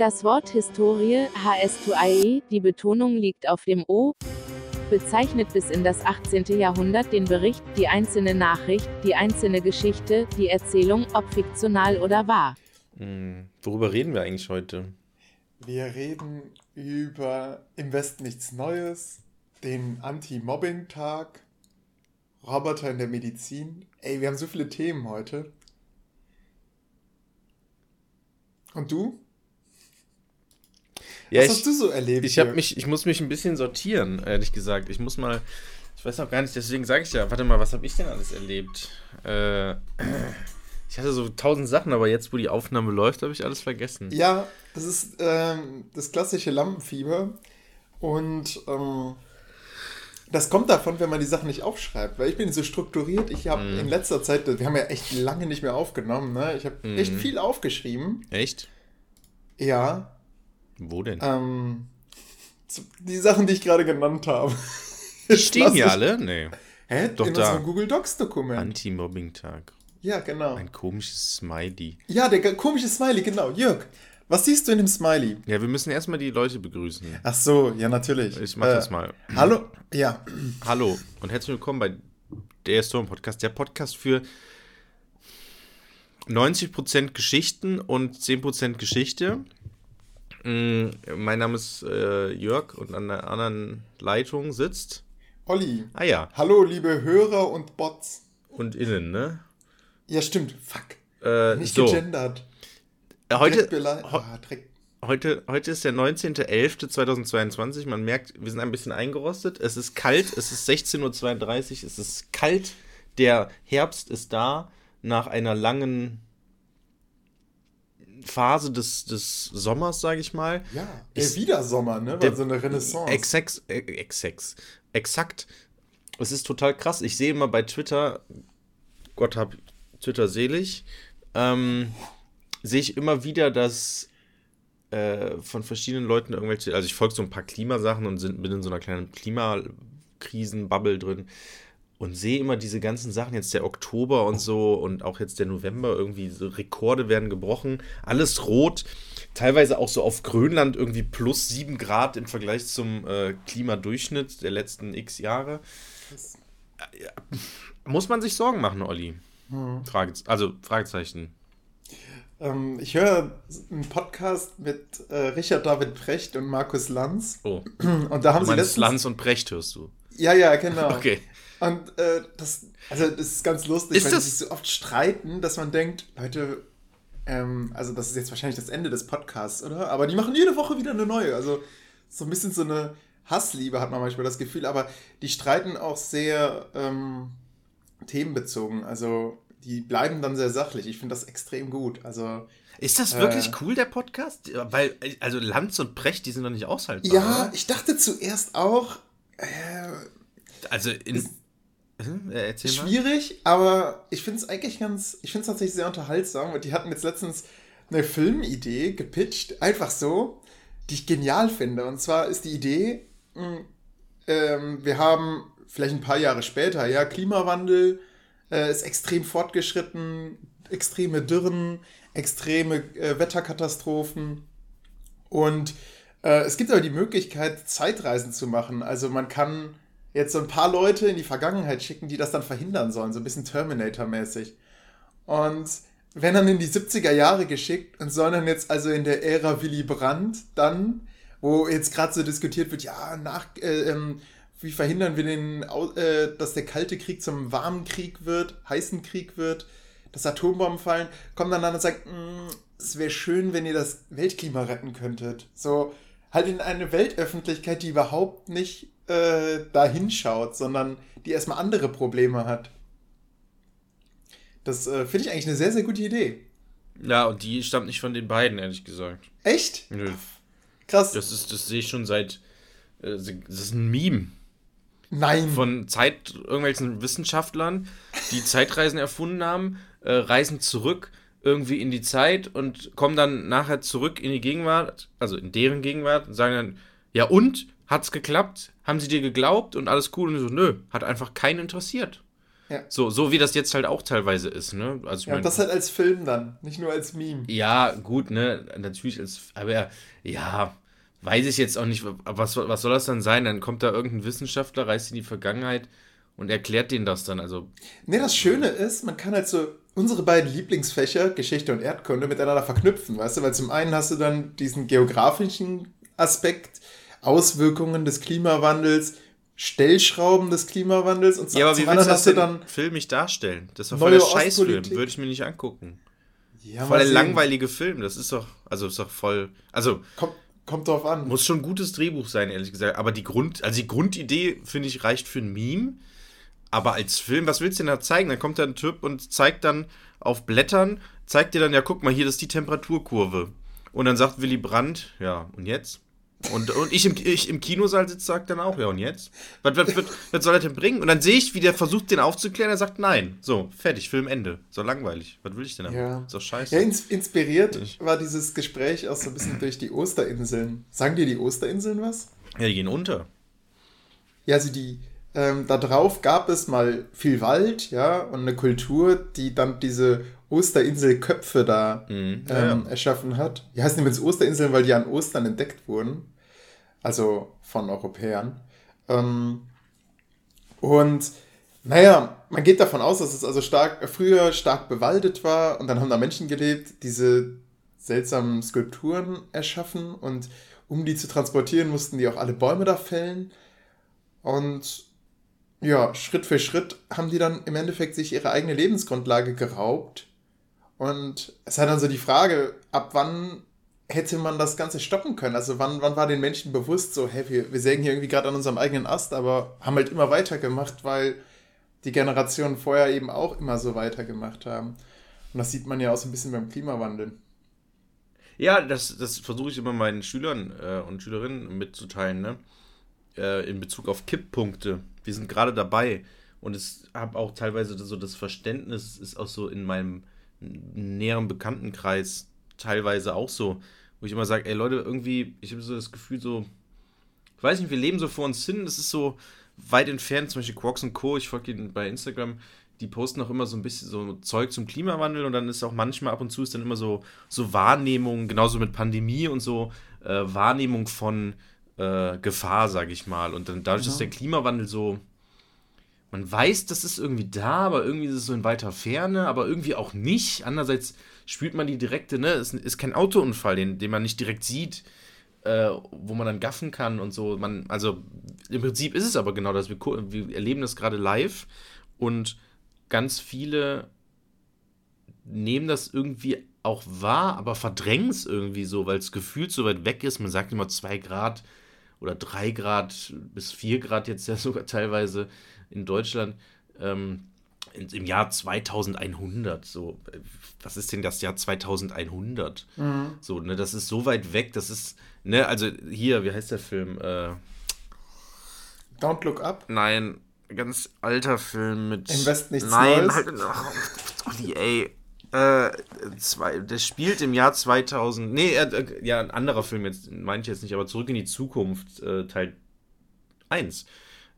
Das Wort Historie, HS2IE, die Betonung liegt auf dem O, bezeichnet bis in das 18. Jahrhundert den Bericht, die einzelne Nachricht, die einzelne Geschichte, die Erzählung, ob fiktional oder wahr. Hm, worüber reden wir eigentlich heute? Wir reden über Im Westen nichts Neues, den Anti-Mobbing-Tag, Roboter in der Medizin. Ey, wir haben so viele Themen heute. Und du? Ja, Was ich, hast du so erlebt? Ich, hab mich, ich muss mich ein bisschen sortieren, ehrlich gesagt. Ich muss mal. Ich weiß auch gar nicht, deswegen sage ich ja, warte mal, was habe ich denn alles erlebt? Äh, ich hatte so tausend Sachen, aber jetzt, wo die Aufnahme läuft, habe ich alles vergessen. Ja, das ist ähm, das klassische Lampenfieber. Und ähm, das kommt davon, wenn man die Sachen nicht aufschreibt. Weil ich bin so strukturiert. Ich habe mm. in letzter Zeit, wir haben ja echt lange nicht mehr aufgenommen, ne? Ich habe mm. echt viel aufgeschrieben. Echt? Ja. Wo denn? Ähm, die Sachen, die ich gerade genannt habe. Stehen hier alle? Nee. Hä? Doch in da. Google Docs Dokument. Anti-Mobbing-Tag. Ja, genau. Ein komisches Smiley. Ja, der komische Smiley, genau. Jörg, was siehst du in dem Smiley? Ja, wir müssen erstmal die Leute begrüßen. Ach so, ja, natürlich. Ich mach äh, das mal. Hallo, ja. Hallo und herzlich willkommen bei der Storm Podcast. Der Podcast für 90% Geschichten und 10% Geschichte. Mm, mein Name ist äh, Jörg und an der anderen Leitung sitzt. Olli. Ah ja. Hallo, liebe Hörer und Bots. Und innen, ne? Ja, stimmt. Fuck. Äh, Nicht so. gegendert. Äh, heute, oh, heute, heute ist der 19.11.2022. Man merkt, wir sind ein bisschen eingerostet. Es ist kalt. Es ist 16.32 Uhr. Es ist kalt. Der Herbst ist da. Nach einer langen Phase des, des Sommers, sage ich mal. Ja, ist wieder Sommer, ne? War so eine Renaissance. Exakt, äh, exakt, exakt. Es ist total krass. Ich sehe immer bei Twitter, Gott hab Twitter selig, ähm, sehe ich immer wieder, dass äh, von verschiedenen Leuten irgendwelche, also ich folge so ein paar Klimasachen und sind, bin in so einer kleinen Klimakrisen-Bubble drin und sehe immer diese ganzen Sachen, jetzt der Oktober und so und auch jetzt der November, irgendwie so Rekorde werden gebrochen, alles rot, teilweise auch so auf Grönland irgendwie plus 7 Grad im Vergleich zum äh, Klimadurchschnitt der letzten x Jahre. Äh, muss man sich Sorgen machen, Olli? Hm. Frage, also Fragezeichen. Ähm, ich höre einen Podcast mit äh, Richard David Precht und Markus Lanz. Oh. Und da haben du sie letztens... Lanz und Precht hörst du. Ja, ja, genau. Okay. Und äh, das, also das ist ganz lustig, ist weil das... sie sich so oft streiten, dass man denkt, Leute, ähm, also das ist jetzt wahrscheinlich das Ende des Podcasts, oder? Aber die machen jede Woche wieder eine neue. Also so ein bisschen so eine Hassliebe hat man manchmal das Gefühl, aber die streiten auch sehr ähm, themenbezogen. Also die bleiben dann sehr sachlich. Ich finde das extrem gut. Also ist das wirklich äh, cool, der Podcast? Weil, also Lanz und Precht, die sind doch nicht aushaltbar. Ja, oder? ich dachte zuerst auch. Äh, also in, äh, schwierig, mal. aber ich finde es eigentlich ganz, ich finde es tatsächlich sehr unterhaltsam. Und die hatten jetzt letztens eine Filmidee gepitcht, einfach so, die ich genial finde. Und zwar ist die Idee, hm, ähm, wir haben vielleicht ein paar Jahre später, ja, Klimawandel äh, ist extrem fortgeschritten, extreme Dürren, extreme äh, Wetterkatastrophen. Und äh, es gibt aber die Möglichkeit, Zeitreisen zu machen. Also man kann jetzt so ein paar Leute in die Vergangenheit schicken, die das dann verhindern sollen, so ein bisschen Terminator-mäßig. Und werden dann in die 70er Jahre geschickt und sollen dann jetzt also in der Ära Willy Brandt dann, wo jetzt gerade so diskutiert wird, ja, nach, äh, ähm, wie verhindern wir den, äh, dass der kalte Krieg zum warmen Krieg wird, heißen Krieg wird, dass Atombomben fallen, kommen dann an und sagen, mm, es wäre schön, wenn ihr das Weltklima retten könntet. So, halt in eine Weltöffentlichkeit, die überhaupt nicht äh, da hinschaut, sondern die erstmal andere Probleme hat. Das äh, finde ich eigentlich eine sehr, sehr gute Idee. Ja, und die stammt nicht von den beiden, ehrlich gesagt. Echt? Nö. Krass. Das ist, das sehe ich schon seit. Äh, das ist ein Meme. Nein. Von Zeit, irgendwelchen Wissenschaftlern, die Zeitreisen erfunden haben, äh, reisen zurück irgendwie in die Zeit und kommen dann nachher zurück in die Gegenwart, also in deren Gegenwart, und sagen dann, ja und? Hat's geklappt? Haben sie dir geglaubt und alles cool? Und so, nö, hat einfach keinen interessiert. Ja. So, so wie das jetzt halt auch teilweise ist, ne? Also ja, mein, das halt als Film dann, nicht nur als Meme. Ja, gut, ne? Natürlich als, aber ja, weiß ich jetzt auch nicht, was, was soll das dann sein? Dann kommt da irgendein Wissenschaftler, reist in die Vergangenheit und erklärt denen das dann, also. Ne, das Schöne ist, man kann halt so unsere beiden Lieblingsfächer, Geschichte und Erdkunde, miteinander verknüpfen, weißt du? Weil zum einen hast du dann diesen geografischen Aspekt, Auswirkungen des Klimawandels, Stellschrauben des Klimawandels und ja, aber wie willst du das denn dann filmig darstellen? Das war voll der Scheißfilm, würde ich mir nicht angucken. Ja, voll der langweilige Film, das ist doch, also ist doch voll, also kommt, kommt drauf an. Muss schon ein gutes Drehbuch sein, ehrlich gesagt. Aber die Grund, also die Grundidee finde ich reicht für ein Meme. Aber als Film, was willst du denn da zeigen? Dann kommt da ein Typ und zeigt dann auf Blättern, zeigt dir dann, ja, guck mal, hier, das ist die Temperaturkurve. Und dann sagt Willy Brandt, ja, und jetzt? Und, und ich, im, ich im Kinosaal sitze, sagt dann auch, ja, und jetzt? Was, was, was, was soll er denn bringen? Und dann sehe ich, wie der versucht, den aufzuklären. Er sagt, nein. So, fertig, Film Ende. So langweilig. Was will ich denn damit? Ja. Doch scheiße. Ja, ins, inspiriert ich. war dieses Gespräch auch so ein bisschen durch die Osterinseln. Sagen dir die Osterinseln was? Ja, die gehen unter. Ja, also die, ähm, da drauf gab es mal viel Wald, ja, und eine Kultur, die dann diese Osterinselköpfe da mhm. ähm, ja. erschaffen hat. Die heißen übrigens Osterinseln, weil die an Ostern entdeckt wurden. Also von Europäern. Ähm, und naja, man geht davon aus, dass es also stark, früher stark bewaldet war und dann haben da Menschen gelebt, diese seltsamen Skulpturen erschaffen und um die zu transportieren, mussten die auch alle Bäume da fällen. Und ja, Schritt für Schritt haben die dann im Endeffekt sich ihre eigene Lebensgrundlage geraubt. Und es hat dann so die Frage, ab wann hätte man das Ganze stoppen können? Also wann, wann war den Menschen bewusst so, hey, wir, wir sägen hier irgendwie gerade an unserem eigenen Ast, aber haben halt immer weitergemacht, weil die Generationen vorher eben auch immer so weitergemacht haben. Und das sieht man ja auch so ein bisschen beim Klimawandel. Ja, das, das versuche ich immer meinen Schülern äh, und Schülerinnen mitzuteilen, ne? Äh, in Bezug auf Kipppunkte. Wir sind gerade dabei und es habe auch teilweise so das Verständnis, ist auch so in meinem näheren Bekanntenkreis teilweise auch so, wo ich immer sage, ey Leute, irgendwie, ich habe so das Gefühl, so, ich weiß nicht, wir leben so vor uns hin, das ist so weit entfernt, zum Beispiel Quarks und Co., ich folge ihnen bei Instagram, die posten auch immer so ein bisschen so Zeug zum Klimawandel und dann ist auch manchmal ab und zu ist dann immer so, so Wahrnehmung, genauso mit Pandemie und so, äh, Wahrnehmung von äh, Gefahr, sage ich mal. Und dann dadurch, ja. dass der Klimawandel so, man weiß, das ist irgendwie da, aber irgendwie ist es so in weiter Ferne, aber irgendwie auch nicht. Andererseits spürt man die direkte, ne, es ist kein Autounfall, den, den man nicht direkt sieht, äh, wo man dann gaffen kann und so. Man, also im Prinzip ist es aber genau das. Wir, wir erleben das gerade live und ganz viele nehmen das irgendwie auch wahr, aber verdrängen es irgendwie so, weil es gefühlt so weit weg ist. Man sagt immer zwei Grad oder drei Grad bis vier Grad jetzt ja sogar teilweise in Deutschland. Ähm, im Jahr 2100, so, was ist denn das Jahr 2100? Mhm. So, ne, das ist so weit weg, das ist, ne, also hier, wie heißt der Film? Äh, Don't Look Up? Nein, ganz alter Film mit. Im Westen nichts Nein, Neues. Halt, oh, die, ey. Äh, zwei, der spielt im Jahr 2000. Nee, äh, ja, ein anderer Film jetzt, meine ich jetzt nicht, aber Zurück in die Zukunft, äh, Teil 1.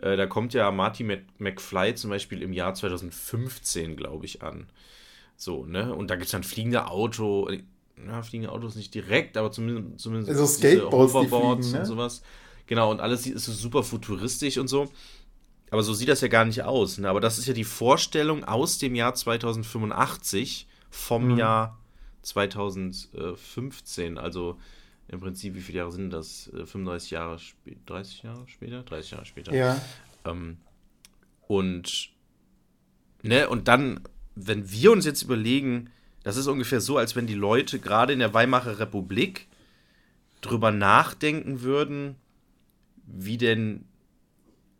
Äh, da kommt ja Marty McFly zum Beispiel im Jahr 2015, glaube ich, an. So, ne? Und da gibt es dann fliegende Auto. Ja, fliegende Autos nicht direkt, aber zumindest, zumindest also Skateboards Hoverboards fliegen, ne? und sowas. Genau, und alles ist so super futuristisch und so. Aber so sieht das ja gar nicht aus. Ne? Aber das ist ja die Vorstellung aus dem Jahr 2085 vom mhm. Jahr 2015. Also im Prinzip, wie viele Jahre sind das? 35 äh, Jahre später, 30 Jahre später? 30 Jahre später. Ja. Ähm, und, ne, und dann, wenn wir uns jetzt überlegen, das ist ungefähr so, als wenn die Leute gerade in der Weimarer Republik drüber nachdenken würden, wie denn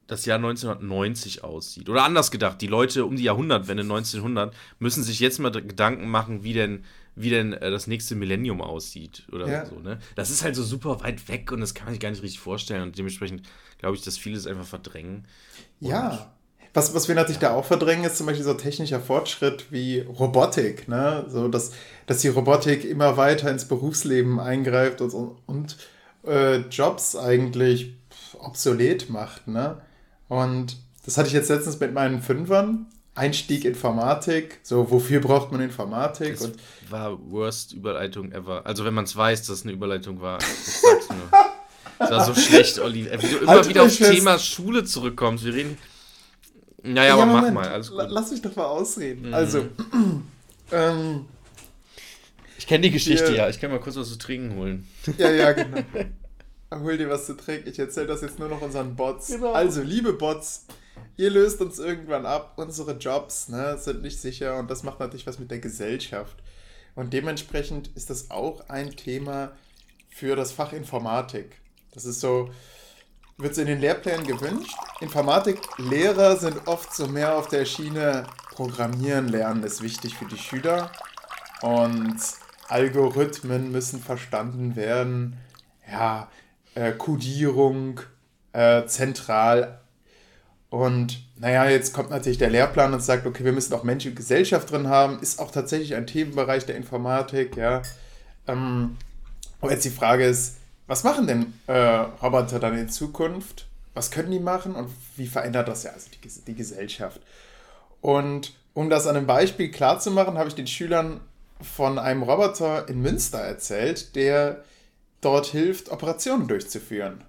das Jahr 1990 aussieht. Oder anders gedacht, die Leute um die Jahrhundertwende 1900 müssen sich jetzt mal Gedanken machen, wie denn, wie denn äh, das nächste Millennium aussieht oder ja. so. Ne? Das ist halt so super weit weg und das kann man sich gar nicht richtig vorstellen und dementsprechend glaube ich, dass viele es einfach verdrängen. ja. Was, was wir natürlich ja. da auch verdrängen, ist zum Beispiel so technischer Fortschritt wie Robotik. Ne? So, dass, dass die Robotik immer weiter ins Berufsleben eingreift und, und äh, Jobs eigentlich obsolet macht. Ne? Und das hatte ich jetzt letztens mit meinen Fünfern. Einstieg Informatik, so wofür braucht man Informatik? Das und war worst Überleitung ever. Also wenn man es weiß, dass es eine Überleitung war, ich sag's nur. Das war so schlecht, Olli. Wie du immer halt wieder aufs Thema Schule zurückkommst. Wir reden. Naja, ja, aber Moment, mach mal, alles gut. Lass mich doch mal ausreden. Mhm. Also, ähm, ich kenne die Geschichte hier, ja. Ich kann mal kurz was zu trinken holen. Ja, ja, genau. Hol dir was zu trinken. Ich erzähle das jetzt nur noch unseren Bots. Genau. Also, liebe Bots, ihr löst uns irgendwann ab. Unsere Jobs ne, sind nicht sicher und das macht natürlich was mit der Gesellschaft. Und dementsprechend ist das auch ein Thema für das Fach Informatik. Das ist so, wird es in den Lehrplänen gewünscht. Informatiklehrer sind oft so mehr auf der Schiene Programmieren lernen ist wichtig für die Schüler und Algorithmen müssen verstanden werden. Ja, äh, Codierung äh, zentral. Und naja, jetzt kommt natürlich der Lehrplan und sagt, okay, wir müssen auch Mensch und Gesellschaft drin haben. Ist auch tatsächlich ein Themenbereich der Informatik, ja. Ähm, und jetzt die Frage ist, was machen denn äh, Roboter dann in Zukunft? Was können die machen und wie verändert das ja also die, die Gesellschaft? Und um das an einem Beispiel klarzumachen, habe ich den Schülern von einem Roboter in Münster erzählt, der dort hilft, Operationen durchzuführen.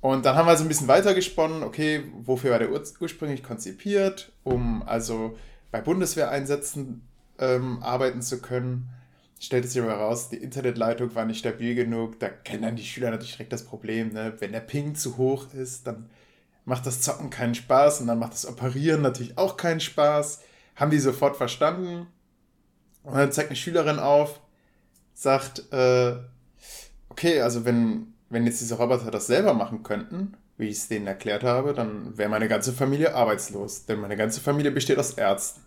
Und dann haben wir so ein bisschen weitergesponnen, okay, wofür war der ur ursprünglich konzipiert, um also bei Bundeswehreinsätzen ähm, arbeiten zu können stellt es sich aber heraus, die Internetleitung war nicht stabil genug. Da kennen dann die Schüler natürlich direkt das Problem. Ne? Wenn der Ping zu hoch ist, dann macht das Zocken keinen Spaß und dann macht das Operieren natürlich auch keinen Spaß. Haben die sofort verstanden. Und dann zeigt eine Schülerin auf, sagt, äh, okay, also wenn, wenn jetzt diese Roboter das selber machen könnten, wie ich es denen erklärt habe, dann wäre meine ganze Familie arbeitslos. Denn meine ganze Familie besteht aus Ärzten.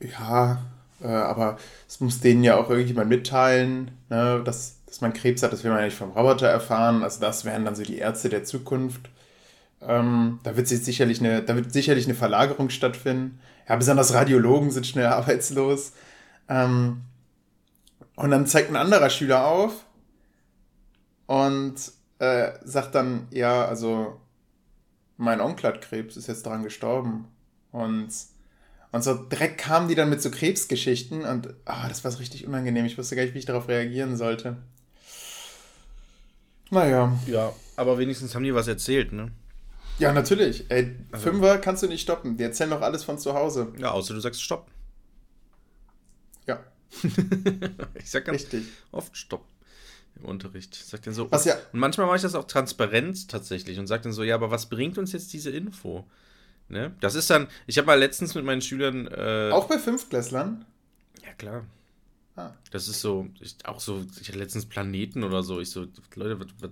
Ja, äh, aber es muss denen ja auch irgendjemand mitteilen, ne, dass, dass man Krebs hat. Das will man ja nicht vom Roboter erfahren. Also das wären dann so die Ärzte der Zukunft. Ähm, da wird sicherlich eine, da wird sicherlich eine Verlagerung stattfinden. Ja, besonders Radiologen sind schnell arbeitslos. Ähm, und dann zeigt ein anderer Schüler auf und äh, sagt dann, ja, also mein Onkel hat Krebs, ist jetzt daran gestorben. Und und so direkt kamen die dann mit so Krebsgeschichten und ah, das war so richtig unangenehm. Ich wusste gar nicht, wie ich darauf reagieren sollte. Naja. Ja, aber wenigstens haben die was erzählt, ne? Ja, natürlich. Ey, also. Fünfer kannst du nicht stoppen. Die erzählen doch alles von zu Hause. Ja, außer du sagst Stopp. Ja. ich sag ganz Richtig. oft Stopp im Unterricht. Ich sag dann so. Was ja. Und manchmal mache ich das auch transparent tatsächlich und sag dann so, ja, aber was bringt uns jetzt diese Info? Ne? Das ist dann, ich habe mal letztens mit meinen Schülern. Äh, auch bei Fünftklässlern? Ja, klar. Ah. Das ist so, ich, auch so, ich hatte letztens Planeten oder so. Ich so, Leute, was, was,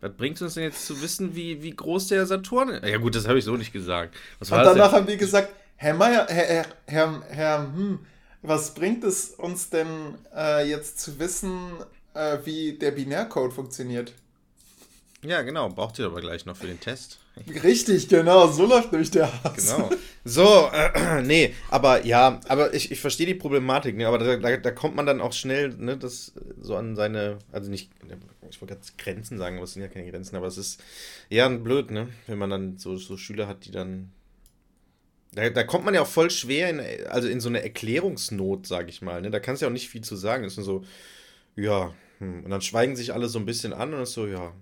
was bringt uns denn jetzt zu wissen, wie, wie groß der Saturn ist? Ja, gut, das habe ich so nicht gesagt. Was Und danach haben die gesagt, Herr Meier, Herr, Herr, Herr, Herr hm, was bringt es uns denn äh, jetzt zu wissen, äh, wie der Binärcode funktioniert? Ja, genau, braucht ihr aber gleich noch für den Test. Richtig, genau, so läuft nämlich der Hass. Genau. So, äh, nee, aber ja, aber ich, ich verstehe die Problematik, ne, aber da, da, da, kommt man dann auch schnell, ne, das so an seine, also nicht, ich wollte gerade Grenzen sagen, aber es sind ja keine Grenzen, aber es ist eher blöd, ne, wenn man dann so, so Schüler hat, die dann, da, da kommt man ja auch voll schwer in, also in so eine Erklärungsnot, sag ich mal, ne, da kannst du ja auch nicht viel zu sagen, es ist so, ja, hm. und dann schweigen sich alle so ein bisschen an und ist so, ja,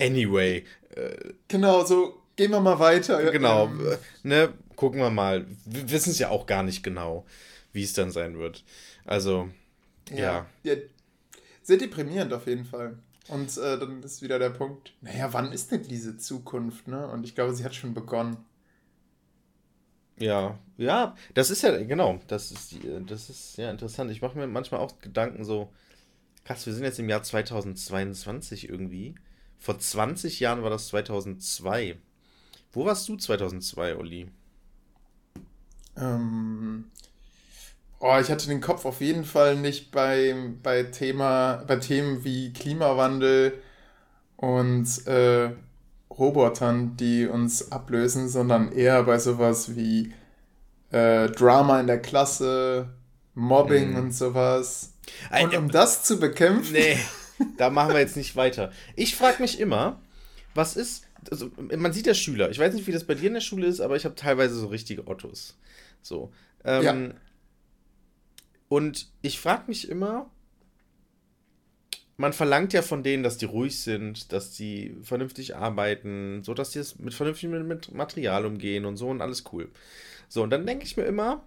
Anyway. Äh, genau, so gehen wir mal weiter. Genau, ähm, äh, ne, gucken wir mal. Wir wissen es ja auch gar nicht genau, wie es dann sein wird. Also, ja. ja. ja sehr deprimierend auf jeden Fall. Und äh, dann ist wieder der Punkt, naja, wann ist denn diese Zukunft, ne? Und ich glaube, sie hat schon begonnen. Ja, ja, das ist ja, genau, das ist, das ist ja interessant. Ich mache mir manchmal auch Gedanken so, krass, wir sind jetzt im Jahr 2022 irgendwie. Vor 20 Jahren war das 2002. Wo warst du 2002, Olli? Ähm, oh, ich hatte den Kopf auf jeden Fall nicht bei, bei, Thema, bei Themen wie Klimawandel und äh, Robotern, die uns ablösen, sondern eher bei sowas wie äh, Drama in der Klasse, Mobbing hm. und sowas. Und um das zu bekämpfen. Nee. da machen wir jetzt nicht weiter. Ich frage mich immer, was ist, also man sieht ja Schüler. Ich weiß nicht, wie das bei dir in der Schule ist, aber ich habe teilweise so richtige Ottos. So. Ähm, ja. Und ich frage mich immer, man verlangt ja von denen, dass die ruhig sind, dass die vernünftig arbeiten, so dass die es mit vernünftigem mit Material umgehen und so und alles cool. So, und dann denke ich mir immer,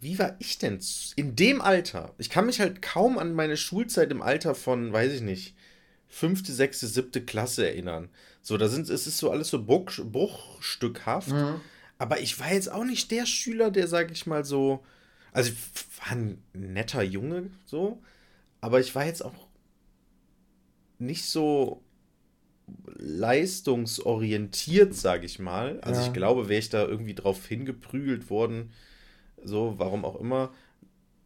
wie war ich denn in dem Alter? Ich kann mich halt kaum an meine Schulzeit im Alter von, weiß ich nicht, fünfte, sechste, siebte Klasse erinnern. So, da sind, es ist so alles so bruch, bruchstückhaft. Mhm. Aber ich war jetzt auch nicht der Schüler, der, sag ich mal, so. Also, ich war ein netter Junge, so. Aber ich war jetzt auch nicht so leistungsorientiert, sag ich mal. Also, ja. ich glaube, wäre ich da irgendwie drauf hingeprügelt worden, so, warum auch immer,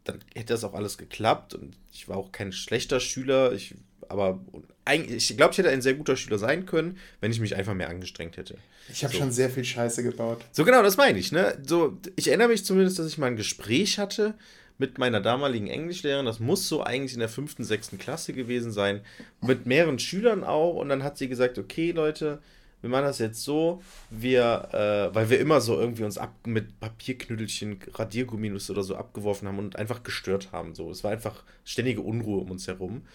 dann hätte das auch alles geklappt. Und ich war auch kein schlechter Schüler. Ich aber eigentlich, ich glaube, ich hätte ein sehr guter Schüler sein können, wenn ich mich einfach mehr angestrengt hätte. Ich habe so. schon sehr viel Scheiße gebaut. So genau, das meine ich. Ne? So, ich erinnere mich zumindest, dass ich mal ein Gespräch hatte mit meiner damaligen Englischlehrerin. Das muss so eigentlich in der fünften, sechsten Klasse gewesen sein. Mit mehreren Schülern auch. Und dann hat sie gesagt, okay, Leute, wir machen das jetzt so, wir, äh, weil wir immer so irgendwie uns ab mit Papierknüdelchen, Radiergumminus oder so abgeworfen haben und einfach gestört haben. So, es war einfach ständige Unruhe um uns herum.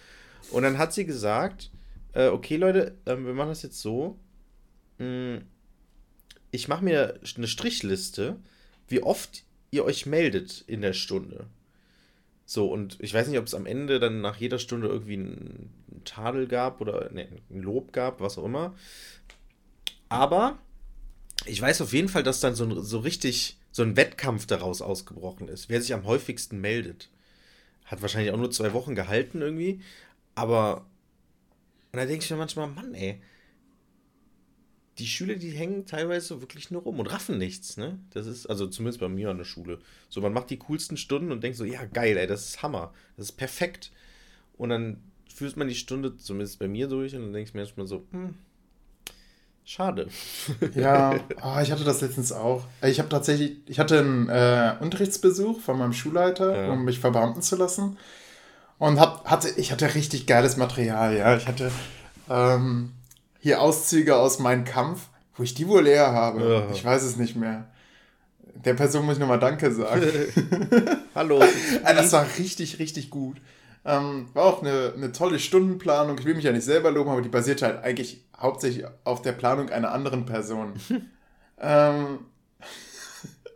Und dann hat sie gesagt, äh, okay Leute, äh, wir machen das jetzt so. Mh, hm, ich mache mir eine Strichliste, wie oft ihr euch meldet in der Stunde. So, und ich weiß nicht, ob es am Ende dann nach jeder Stunde irgendwie einen Tadel gab oder nee, ein Lob gab, was auch immer. Aber ich weiß auf jeden Fall, dass dann so, so richtig so ein Wettkampf daraus ausgebrochen ist. Wer sich am häufigsten meldet. Hat wahrscheinlich auch nur zwei Wochen gehalten irgendwie. Aber. Und da denke ich mir manchmal, Mann, ey. Die Schüler, die hängen teilweise wirklich nur rum und raffen nichts, ne? Das ist, also zumindest bei mir an der Schule. So, man macht die coolsten Stunden und denkt so, ja, geil, ey, das ist Hammer. Das ist perfekt. Und dann führt man die Stunde, zumindest bei mir durch, und dann denke ich mir manchmal so, hm, Schade. Ja, oh, ich hatte das letztens auch. Ich habe tatsächlich, ich hatte einen äh, Unterrichtsbesuch von meinem Schulleiter, ja. um mich verbeamten zu lassen. Und hab, hatte, ich hatte richtig geiles Material, ja. Ich hatte ähm, hier Auszüge aus meinem Kampf, wo ich die wohl leer habe. Ja. Ich weiß es nicht mehr. Der Person muss ich nochmal Danke sagen. Hallo. das war richtig, richtig gut. Ähm, war auch eine, eine tolle Stundenplanung. Ich will mich ja nicht selber loben, aber die basiert halt eigentlich hauptsächlich auf der Planung einer anderen Person. ähm,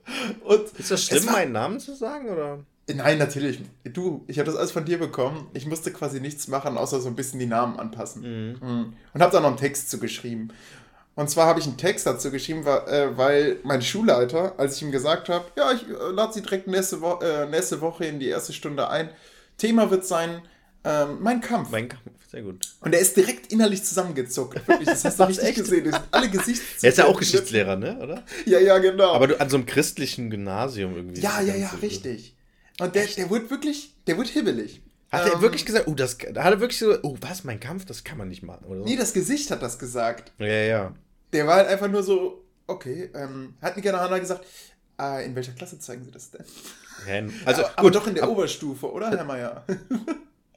und ist das schlimm, war, meinen Namen zu sagen? Oder? Nein, natürlich. Du, ich habe das alles von dir bekommen. Ich musste quasi nichts machen, außer so ein bisschen die Namen anpassen. Mhm. mhm. Und habe da noch einen Text zu geschrieben. Und zwar habe ich einen Text dazu geschrieben, äh, weil mein Schulleiter, als ich ihm gesagt habe, ja, ich äh, lade sie direkt nächste, Wo äh, nächste Woche in die erste Stunde ein. Thema wird sein, ähm, mein Kampf. Mein Kampf, sehr gut. Und er ist direkt innerlich zusammengezuckt. Wirklich, das hast du richtig echt? gesehen. Alle Gesichtszüge. Er ist ja auch Geschichtslehrer, ne? Oder? Ja, ja, genau. Aber du, an so einem christlichen Gymnasium irgendwie. Ja, ja, ja, richtig. Und der, der wird wirklich, der wird hibbelig. Hat ähm, er wirklich gesagt, oh, das, hat er wirklich so, oh, was, mein Kampf, das kann man nicht machen, oder so? Nee, das Gesicht hat das gesagt. Ja, ja. Der war halt einfach nur so, okay, ähm, hat Nika nachher gesagt, äh, in welcher Klasse zeigen Sie das denn? Ja, also, aber, aber doch in der aber, Oberstufe, oder, Herr Meier?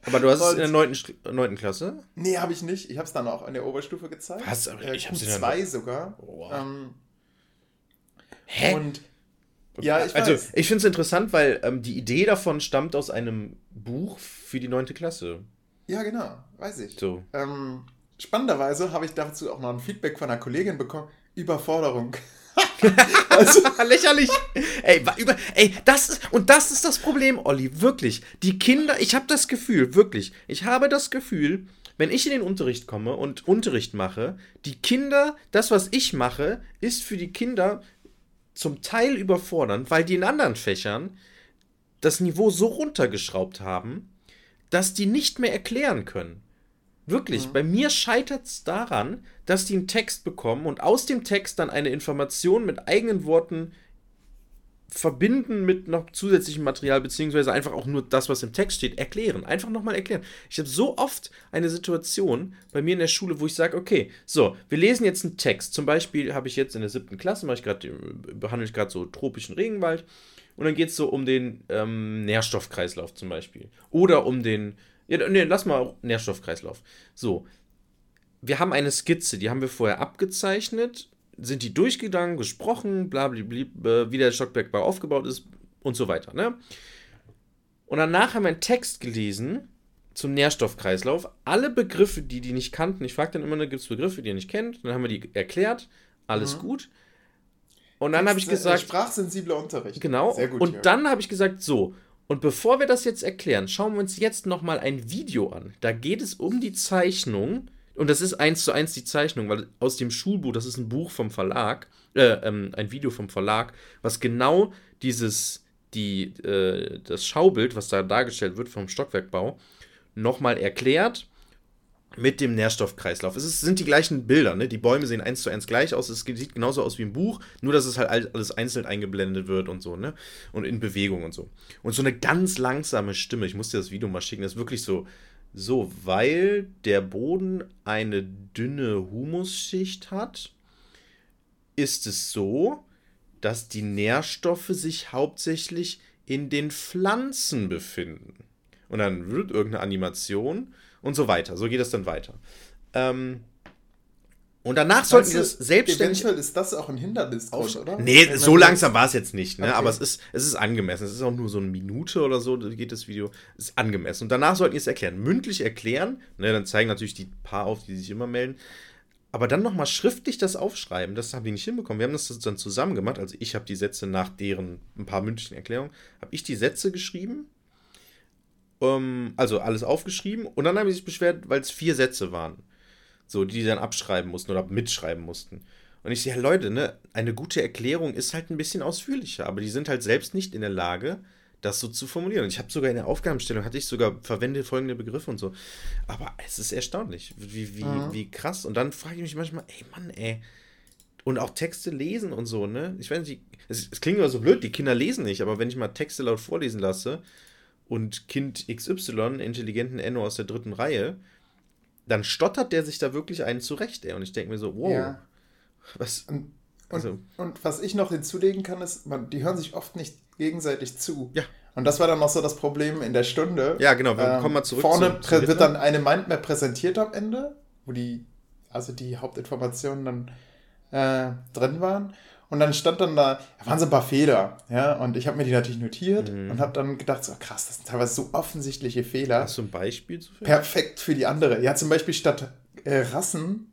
Aber du hast es in der 9. 9. Klasse? Nee, habe ich nicht. Ich habe es dann auch in der Oberstufe gezeigt. Was? Äh, ich habe es in der zwei sogar. Wow. Ähm, Hä? Und ja, ich Also, weiß. ich finde es interessant, weil ähm, die Idee davon stammt aus einem Buch für die 9. Klasse. Ja, genau, weiß ich. So. Ähm, spannenderweise habe ich dazu auch noch ein Feedback von einer Kollegin bekommen. Überforderung. also, Lächerlich. Ey, über, ey, das ist, und das ist das Problem, Olli, wirklich. Die Kinder, ich habe das Gefühl, wirklich, ich habe das Gefühl, wenn ich in den Unterricht komme und Unterricht mache, die Kinder, das, was ich mache, ist für die Kinder zum Teil überfordernd, weil die in anderen Fächern das Niveau so runtergeschraubt haben, dass die nicht mehr erklären können. Wirklich, mhm. bei mir scheitert es daran, dass die einen Text bekommen und aus dem Text dann eine Information mit eigenen Worten verbinden mit noch zusätzlichem Material, beziehungsweise einfach auch nur das, was im Text steht, erklären. Einfach nochmal erklären. Ich habe so oft eine Situation bei mir in der Schule, wo ich sage, okay, so, wir lesen jetzt einen Text. Zum Beispiel habe ich jetzt in der siebten Klasse, ich gerade, behandle ich gerade so tropischen Regenwald. Und dann geht es so um den ähm, Nährstoffkreislauf zum Beispiel. Oder um den, ja, nee, lass mal Nährstoffkreislauf. So. wir haben eine Skizze, die haben wir vorher abgezeichnet, sind die durchgegangen, gesprochen, bla, bla, bla, äh, wie der Stockbergbau aufgebaut ist und so weiter. Ne? Und danach haben wir einen Text gelesen zum Nährstoffkreislauf. Alle Begriffe, die die nicht kannten, ich frage dann immer, gibt es Begriffe, die ihr nicht kennt? Dann haben wir die erklärt, alles mhm. gut. Und dann habe ich gesagt. Sprachsensibler Unterricht. Genau. Sehr gut, und ja. dann habe ich gesagt, so. Und bevor wir das jetzt erklären, schauen wir uns jetzt nochmal ein Video an. Da geht es um die Zeichnung. Und das ist eins zu eins die Zeichnung, weil aus dem Schulbuch, das ist ein Buch vom Verlag, äh, ähm, ein Video vom Verlag, was genau dieses, die, äh, das Schaubild, was da dargestellt wird vom Stockwerkbau, nochmal erklärt mit dem Nährstoffkreislauf. Es ist, sind die gleichen Bilder, ne? Die Bäume sehen eins zu eins gleich aus. Es sieht genauso aus wie im Buch, nur dass es halt alles einzeln eingeblendet wird und so, ne? Und in Bewegung und so. Und so eine ganz langsame Stimme, ich muss dir das Video mal schicken, das ist wirklich so, so, weil der Boden eine dünne Humusschicht hat, ist es so, dass die Nährstoffe sich hauptsächlich in den Pflanzen befinden. Und dann wird irgendeine Animation und so weiter. So geht es dann weiter. Ähm, und danach weißt sollten wir das selbstständig. Eventuell ist das auch ein Hindernis, oder? Nee, so langsam war es jetzt nicht, ne? Okay. Aber es ist, es ist angemessen. Es ist auch nur so eine Minute oder so, geht das Video. Es ist angemessen. Und danach sollten wir es erklären. Mündlich erklären, ne? Dann zeigen natürlich die paar auf, die sich immer melden. Aber dann nochmal schriftlich das aufschreiben, das haben die nicht hinbekommen. Wir haben das dann zusammen gemacht. Also ich habe die Sätze nach deren ein paar mündlichen Erklärungen, habe ich die Sätze geschrieben ähm, also alles aufgeschrieben und dann haben sie sich beschwert, weil es vier Sätze waren. So, die, dann abschreiben mussten oder mitschreiben mussten. Und ich sehe, ja, Leute, ne, eine gute Erklärung ist halt ein bisschen ausführlicher, aber die sind halt selbst nicht in der Lage, das so zu formulieren. Und ich habe sogar in der Aufgabenstellung, hatte ich sogar verwende folgende Begriffe und so. Aber es ist erstaunlich, wie, wie, mhm. wie krass. Und dann frage ich mich manchmal, ey Mann, ey. Und auch Texte lesen und so, ne? Ich weiß nicht, es, es klingt immer so blöd, die Kinder lesen nicht, aber wenn ich mal Texte laut vorlesen lasse, und Kind XY, intelligenten Enno aus der dritten Reihe, dann stottert der sich da wirklich einen zurecht, ey. Und ich denke mir so, wow. Ja. Was? Und, also, und, und, was ich noch hinzulegen kann, ist, man, die hören sich oft nicht gegenseitig zu. Ja. Und das war dann noch so das Problem in der Stunde. Ja, genau, wir ähm, kommen mal zurück. Vorne zu, wird dann eine Mindmap präsentiert am Ende, wo die, also die Hauptinformationen dann äh, drin waren. Und dann stand dann da, da waren so ein paar Fehler, ja, und ich habe mir die natürlich notiert mhm. und habe dann gedacht, so krass, das sind teilweise so offensichtliche Fehler. Hast du ein Beispiel zu Perfekt für die andere. Ja, zum Beispiel statt äh, Rassen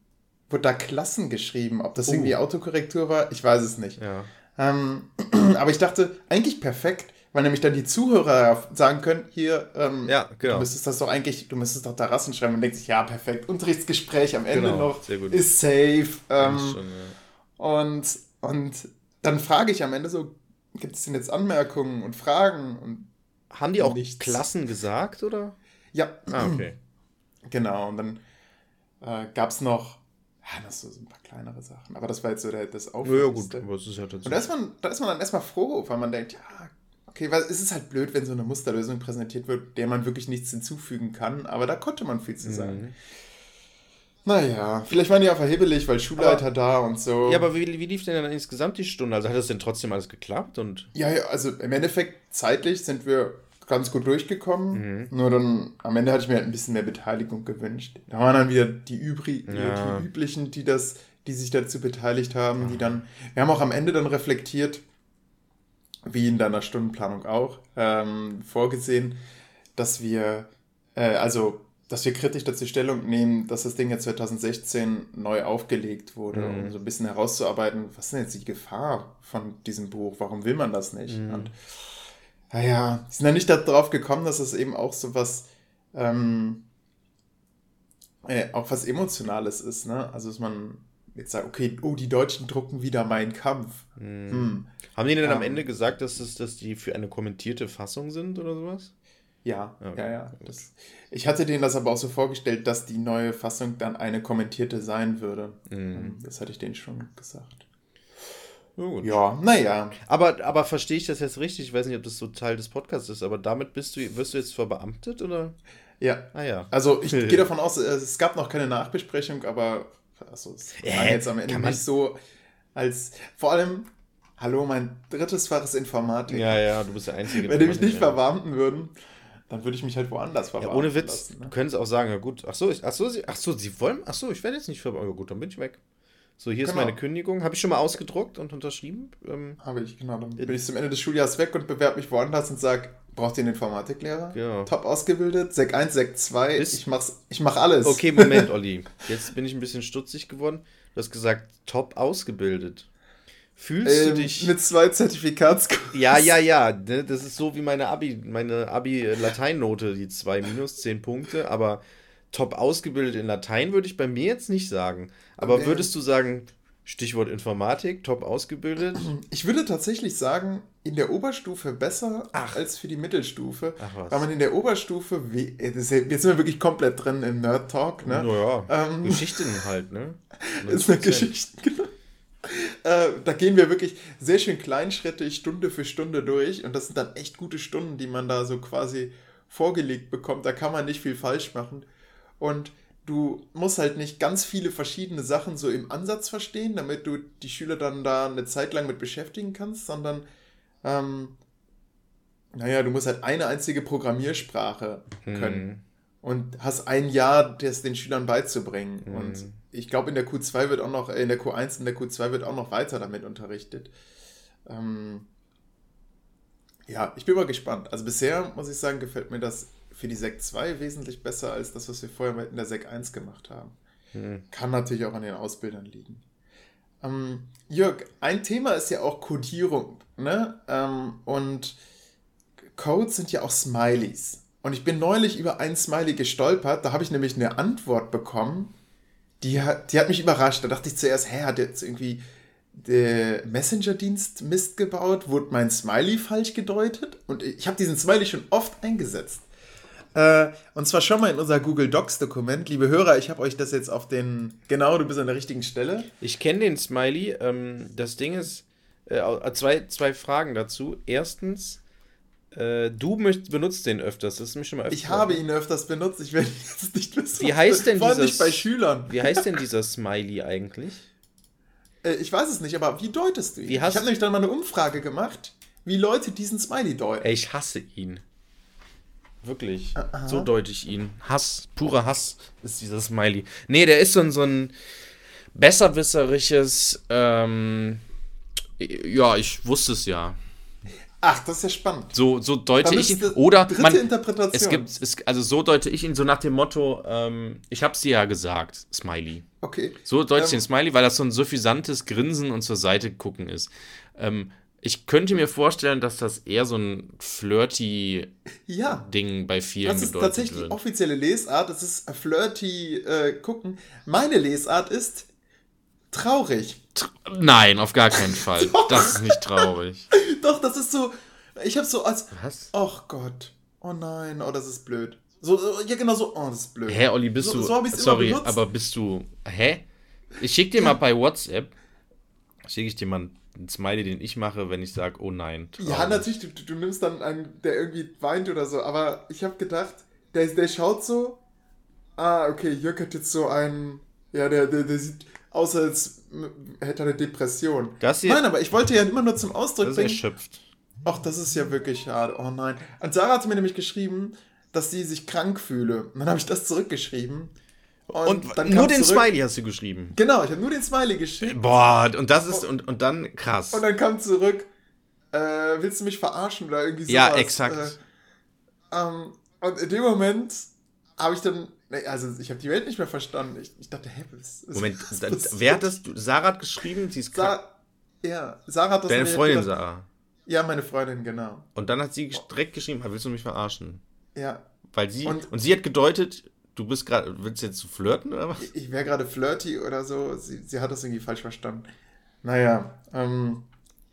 wurde da Klassen geschrieben. Ob das oh. irgendwie Autokorrektur war, ich weiß es nicht. Ja. Ähm, aber ich dachte, eigentlich perfekt, weil nämlich dann die Zuhörer sagen können, hier, ähm, ja, genau. du müsstest das doch eigentlich, du müsstest doch da Rassen schreiben und denkt sich, ja, perfekt, Unterrichtsgespräch am Ende genau, noch, ist safe. Ähm, schon, ja. Und und dann frage ich am Ende so, gibt es denn jetzt Anmerkungen und Fragen? Und Haben die auch nichts. Klassen gesagt, oder? Ja. Ah, okay. Genau, und dann äh, gab es noch, ja, das so ein paar kleinere Sachen, aber das war jetzt so der, das Aufwärmste. Ja, gut, aber es ist ja tatsächlich. Und da ist, man, da ist man dann erstmal froh, weil man denkt, ja, okay, weil es ist halt blöd, wenn so eine Musterlösung präsentiert wird, der man wirklich nichts hinzufügen kann, aber da konnte man viel zu sagen. Mhm. Naja, vielleicht waren die einfach hibbelig, weil Schulleiter aber, da und so. Ja, aber wie, wie lief denn dann insgesamt die Stunde? Also hat das denn trotzdem alles geklappt? Und ja, ja, also im Endeffekt zeitlich sind wir ganz gut durchgekommen. Mhm. Nur dann am Ende hatte ich mir halt ein bisschen mehr Beteiligung gewünscht. Da waren dann wieder die, Übri ja. die üblichen, die das, die sich dazu beteiligt haben, die dann. Wir haben auch am Ende dann reflektiert, wie in deiner Stundenplanung auch, ähm, vorgesehen, dass wir, äh, also dass wir kritisch dazu Stellung nehmen, dass das Ding jetzt 2016 neu aufgelegt wurde, mhm. um so ein bisschen herauszuarbeiten, was ist denn jetzt die Gefahr von diesem Buch? Warum will man das nicht? Mhm. Und naja, sind ja nicht darauf gekommen, dass es eben auch so was, ähm, äh, auch was Emotionales ist, ne? Also, dass man jetzt sagt, okay, oh, die Deutschen drucken wieder meinen Kampf. Mhm. Hm. Haben die denn ähm, am Ende gesagt, dass, das, dass die für eine kommentierte Fassung sind oder sowas? Ja, okay. ja, ja. Das, ich hatte denen das aber auch so vorgestellt, dass die neue Fassung dann eine kommentierte sein würde. Mhm. Das hatte ich denen schon gesagt. Gut. Ja, naja. Aber, aber verstehe ich das jetzt richtig? Ich weiß nicht, ob das so Teil des Podcasts ist, aber damit bist du, wirst du jetzt verbeamtet oder? Ja. Ah ja. Also ich gehe davon aus, es gab noch keine Nachbesprechung, aber also, es war jetzt am Ende nicht so als vor allem, hallo, mein drittes Fach ist Informatik. Ja, ja, du bist der Einzige. Wenn die mich nicht verbeamten würden, dann würde ich mich halt woanders verwarnen. Ja, ohne Witz. Lassen, ne? Können sie auch sagen, ja gut, ach so, ich, ach so, sie, ach so, sie wollen, ach so, ich werde jetzt nicht verwarnen. Ja, gut, dann bin ich weg. So, hier genau. ist meine Kündigung. Habe ich schon mal ausgedruckt und unterschrieben? Ähm, Habe ich, genau. Dann bin ich zum Ende des Schuljahres weg und bewerbe mich woanders und sage, braucht ihr einen Informatiklehrer? Genau. Top ausgebildet, Sek 1, Sek 2, Bis ich, mach's, ich mach alles. Okay, Moment, Olli. Jetzt bin ich ein bisschen stutzig geworden. Du hast gesagt, top ausgebildet. Fühlst ähm, du dich. Mit zwei Zertifikatskursen. Ja, ja, ja. Ne? Das ist so wie meine Abi, meine Abi-Lateinnote, die zwei minus zehn Punkte, aber top ausgebildet in Latein würde ich bei mir jetzt nicht sagen. Aber okay. würdest du sagen, Stichwort Informatik, top ausgebildet? Ich würde tatsächlich sagen, in der Oberstufe besser Ach. als für die Mittelstufe. Ach was. Weil man in der Oberstufe, jetzt sind wir wirklich komplett drin im Nerd-Talk, ne? Naja, ähm, Geschichten halt, ne? ist eine Geschichte, genau. Äh, da gehen wir wirklich sehr schön kleinschrittig Stunde für Stunde durch und das sind dann echt gute Stunden, die man da so quasi vorgelegt bekommt. Da kann man nicht viel falsch machen. Und du musst halt nicht ganz viele verschiedene Sachen so im Ansatz verstehen, damit du die Schüler dann da eine Zeit lang mit beschäftigen kannst, sondern ähm, naja, du musst halt eine einzige Programmiersprache können hm. und hast ein Jahr, das den Schülern beizubringen. Hm. Und ich glaube, in der Q2 wird auch noch, in der Q1 und der Q2 wird auch noch weiter damit unterrichtet. Ähm, ja, ich bin mal gespannt. Also bisher, muss ich sagen, gefällt mir das für die Sek 2 wesentlich besser als das, was wir vorher in der Sek 1 gemacht haben. Hm. Kann natürlich auch an den Ausbildern liegen. Ähm, Jörg, ein Thema ist ja auch Codierung. Ne? Ähm, und Codes sind ja auch Smileys. Und ich bin neulich über ein Smiley gestolpert. Da habe ich nämlich eine Antwort bekommen. Die hat, die hat mich überrascht. Da dachte ich zuerst, hä, hat jetzt irgendwie der Messenger-Dienst Mist gebaut? Wurde mein Smiley falsch gedeutet? Und ich habe diesen Smiley schon oft eingesetzt. Äh, und zwar schon mal in unser Google Docs-Dokument. Liebe Hörer, ich habe euch das jetzt auf den. Genau, du bist an der richtigen Stelle. Ich kenne den Smiley. Ähm, das Ding ist, äh, zwei, zwei Fragen dazu. Erstens, äh, du möcht, benutzt den öfters. Das ist mir schon mal öfters. Ich habe ihn öfters benutzt. Ich werde jetzt nicht wissen. Wie heißt denn dieser? nicht bei Schülern. Wie heißt denn dieser Smiley eigentlich? Äh, ich weiß es nicht, aber wie deutest du ihn? ich habe nämlich dann mal eine Umfrage gemacht, wie Leute diesen Smiley deuten. Ich hasse ihn. Wirklich. Aha. So deute ich ihn. Hass, purer Hass ist dieser Smiley. Nee, der ist so ein, so ein besserwisserisches, ähm, ja, ich wusste es ja. Ach, das ist ja spannend. So, so deute ich ihn. Oder dritte man, Interpretation. Es gibt, es, also so deute ich ihn so nach dem Motto, ähm, ich hab's dir ja gesagt, Smiley. Okay. So deute ähm, ich den Smiley, weil das so ein suffisantes Grinsen und zur Seite gucken ist. Ähm, ich könnte mir vorstellen, dass das eher so ein flirty ja, Ding bei vielen Das ist tatsächlich wird. die offizielle Lesart. Das ist flirty äh, gucken. Meine Lesart ist traurig. Tr Nein, auf gar keinen Fall. das ist nicht traurig. Doch, das ist so. Ich habe so als. Was? Ach Gott. Oh nein, oh, das ist blöd. So, ja, genau so. Oh, das ist blöd. Hä, Olli, bist so, du. So sorry, aber bist du. Hä? Ich schick dir ja. mal bei WhatsApp. Schicke ich dir mal ein Smiley, den ich mache, wenn ich sage, oh nein. Traurig. Ja, natürlich, du, du, nimmst dann einen, der irgendwie weint oder so, aber ich habe gedacht, der, der schaut so, ah, okay, Jörg hat jetzt so einen, ja, der, der, der sieht aus, als hätte er eine Depression. Das hier, nein, aber ich wollte ja immer nur zum Ausdruck das bringen. erschöpft. Ach, das ist ja wirklich schade, oh nein. Und Sarah hat mir nämlich geschrieben, dass sie sich krank fühle. Und dann habe ich das zurückgeschrieben. Und, und nur den zurück, Smiley hast du geschrieben. Genau, ich habe nur den Smiley geschrieben. Boah, und das ist, und, und dann krass. Und dann kam zurück, äh, willst du mich verarschen oder irgendwie sowas? Ja, exakt. Äh, ähm, und in dem Moment habe ich dann, also ich habe die Welt nicht mehr verstanden. Ich, ich dachte, hä, was, was Moment, was wer hat das, Sarah hat geschrieben, sie ist Sa Ja, Sarah hat das Deine Freundin gedacht, Sarah. Ja, meine Freundin, genau. Und dann hat sie direkt geschrieben, willst du mich verarschen? Ja. Weil sie, und, und sie hat gedeutet, du bist gerade, willst du jetzt zu flirten oder was? Ich, ich wäre gerade flirty oder so. Sie, sie hat das irgendwie falsch verstanden. Naja, ähm,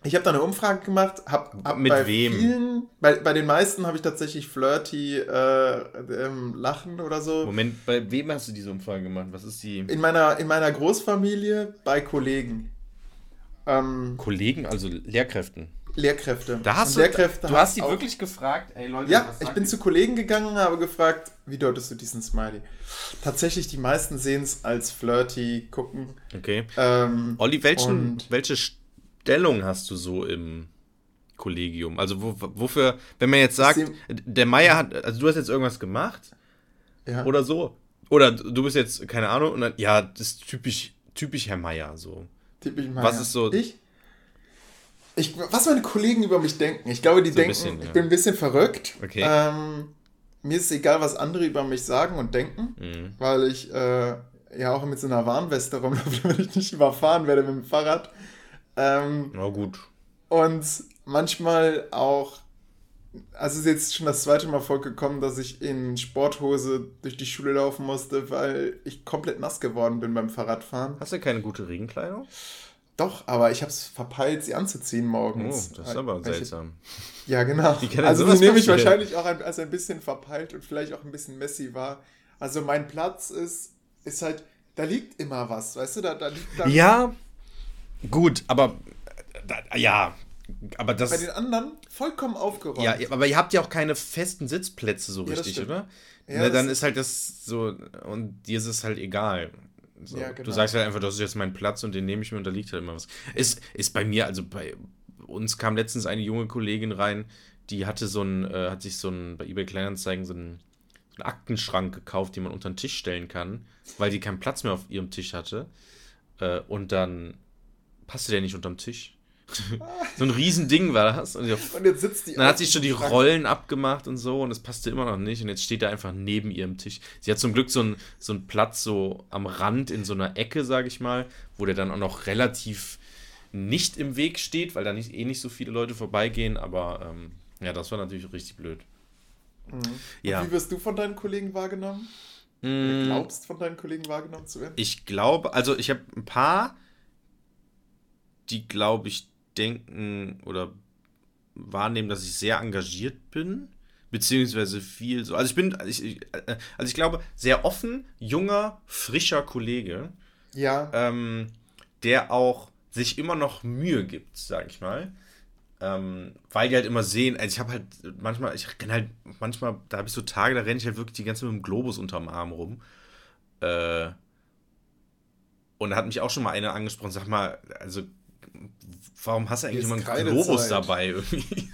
ich habe da eine Umfrage gemacht, hab, hab mit bei wem? Vielen, bei, bei den meisten habe ich tatsächlich flirty äh, ähm, Lachen oder so. Moment, bei wem hast du diese Umfrage gemacht? Was ist die? In meiner, in meiner Großfamilie bei Kollegen. Ähm, Kollegen, also Lehrkräften. Lehrkräfte. Da hast du, Lehrkräfte du hast sie wirklich gefragt, ey Leute. Ja, ich bin zu Kollegen gegangen und habe gefragt, wie deutest du diesen Smiley? Tatsächlich, die meisten sehen es als flirty gucken. Okay. Ähm, Olli, welchen, welche Stellung hast du so im Kollegium? Also wo, wofür, wenn man jetzt sagt, der Meier hat, also du hast jetzt irgendwas gemacht ja. oder so. Oder du bist jetzt, keine Ahnung, und dann, ja, das ist typisch, typisch Herr Meier so. Typisch Meier. Was ist so. Ich? ich? Was meine Kollegen über mich denken. Ich glaube, die so denken, bisschen, ja. ich bin ein bisschen verrückt. Okay. Ähm, mir ist egal, was andere über mich sagen und denken, mhm. weil ich äh, ja auch mit so einer Warnweste rumlaufe, damit ich nicht überfahren werde mit dem Fahrrad. Ähm, Na gut. Und manchmal auch, also es ist jetzt schon das zweite Mal vorgekommen, dass ich in Sporthose durch die Schule laufen musste, weil ich komplett nass geworden bin beim Fahrradfahren. Hast du keine gute Regenkleidung? Doch, aber ich habe es verpeilt, sie anzuziehen morgens. Oh, das ist aber Weil seltsam. Ja, genau. Also die nehme ich wahrscheinlich auch ein, als ein bisschen verpeilt und vielleicht auch ein bisschen messy war. Also mein Platz ist, ist halt, da liegt immer was, weißt du? Da, da liegt dann Ja, gut, aber ja, aber das. Bei den anderen vollkommen aufgeräumt. Ja, aber ihr habt ja auch keine festen Sitzplätze so ja, richtig, oder? Ja, Na, dann ist halt das so, und dir ist es halt egal. So, ja, genau. Du sagst halt einfach, das ist jetzt mein Platz und den nehme ich mir und da liegt halt immer was. Ist, ist bei mir, also bei uns kam letztens eine junge Kollegin rein, die hatte so ein, äh, hat sich so ein, bei eBay Kleinanzeigen so einen, so einen Aktenschrank gekauft, den man unter den Tisch stellen kann, weil die keinen Platz mehr auf ihrem Tisch hatte. Äh, und dann passte der nicht unterm Tisch. so ein Riesending war das. Und, und jetzt sitzt die. Dann hat sie schon die Rollen abgemacht und so und es passte immer noch nicht. Und jetzt steht er einfach neben ihrem Tisch. Sie hat zum Glück so einen, so einen Platz so am Rand in so einer Ecke, sage ich mal, wo der dann auch noch relativ nicht im Weg steht, weil da nicht, eh nicht so viele Leute vorbeigehen. Aber ähm, ja, das war natürlich richtig blöd. Mhm. Ja. wie wirst du von deinen Kollegen wahrgenommen? Mm. Glaubst von deinen Kollegen wahrgenommen zu werden? Ich glaube, also ich habe ein paar, die glaube ich denken oder wahrnehmen, dass ich sehr engagiert bin, beziehungsweise viel so. Also ich bin, ich, also ich glaube, sehr offen, junger, frischer Kollege. Ja. Ähm, der auch sich immer noch Mühe gibt, sag ich mal. Ähm, weil die halt immer sehen, also ich habe halt manchmal, ich kenne halt manchmal, da habe ich so Tage, da renne ich halt wirklich die ganze Zeit mit dem Globus unterm Arm rum. Äh, und da hat mich auch schon mal einer angesprochen, sag mal, also warum hast du eigentlich immer einen Globus dabei irgendwie?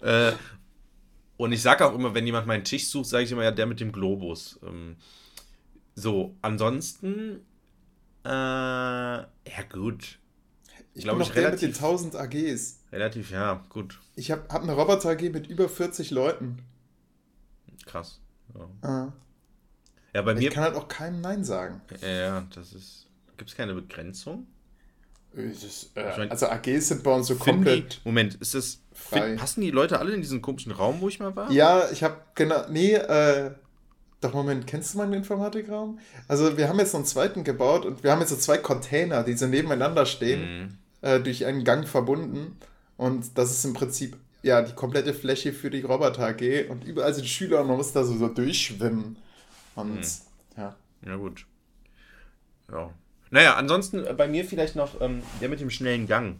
äh, und ich sage auch immer, wenn jemand meinen Tisch sucht, sage ich immer, ja, der mit dem Globus. Ähm, so, ansonsten, äh, ja gut. Ich glaube ich der mit den 1000 AGs. Relativ, ja, gut. Ich habe hab eine Roboter AG mit über 40 Leuten. Krass. Ja, ah. ja bei ich mir. Ich kann halt auch keinem Nein sagen. Ja, das ist. Gibt es keine Begrenzung? Ist, äh, also AGs sind bei uns so komplett. Die, Moment, ist das. Frei. Passen die Leute alle in diesen komischen Raum, wo ich mal war? Ja, ich habe genau. Nee, äh. Doch, Moment, kennst du meinen Informatikraum? Also, wir haben jetzt noch einen zweiten gebaut und wir haben jetzt so zwei Container, die so nebeneinander stehen, mhm. äh, durch einen Gang verbunden. Und das ist im Prinzip ja die komplette Fläche für die Roboter AG und überall sind Schüler und man muss da so, so durchschwimmen. Und mhm. ja. Ja, gut. Ja, naja, ansonsten äh, bei mir vielleicht noch ähm, der mit dem schnellen Gang.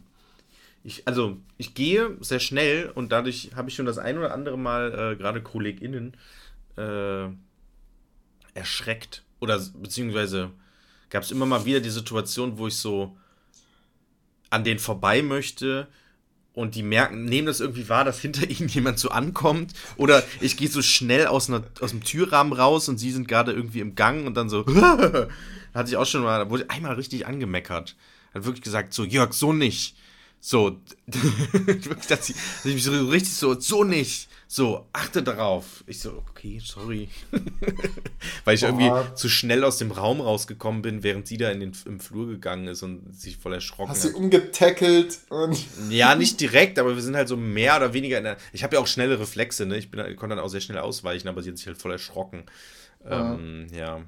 Ich, also, ich gehe sehr schnell und dadurch habe ich schon das ein oder andere Mal äh, gerade KollegInnen äh, erschreckt. Oder beziehungsweise gab es immer mal wieder die Situation, wo ich so an denen vorbei möchte und die merken, nehmen das irgendwie wahr, dass hinter ihnen jemand so ankommt. Oder ich gehe so schnell aus, einer, aus dem Türrahmen raus und sie sind gerade irgendwie im Gang und dann so. hatte ich auch schon mal, da wurde einmal richtig angemeckert. Hat wirklich gesagt, so, Jörg, so nicht. So, wirklich, dass ich, dass ich mich so richtig so, so nicht. So, achte darauf. Ich so, okay, sorry. Weil ich Boah. irgendwie zu schnell aus dem Raum rausgekommen bin, während sie da in den, im Flur gegangen ist und sich voll erschrocken Hast hat. Hast sie umgetackelt und. Ja, nicht direkt, aber wir sind halt so mehr oder weniger in der. Ich habe ja auch schnelle Reflexe, ne? Ich, bin, ich konnte dann auch sehr schnell ausweichen, aber sie hat sich halt voll erschrocken. Ja. Ähm, ja.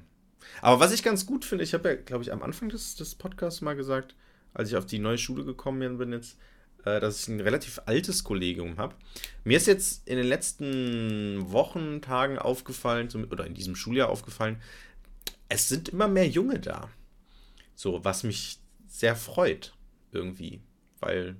Aber was ich ganz gut finde, ich habe ja, glaube ich, am Anfang des, des Podcasts mal gesagt, als ich auf die neue Schule gekommen bin jetzt, dass ich ein relativ altes Kollegium habe. Mir ist jetzt in den letzten Wochen, Tagen aufgefallen, oder in diesem Schuljahr aufgefallen, es sind immer mehr Junge da. So, was mich sehr freut, irgendwie. Weil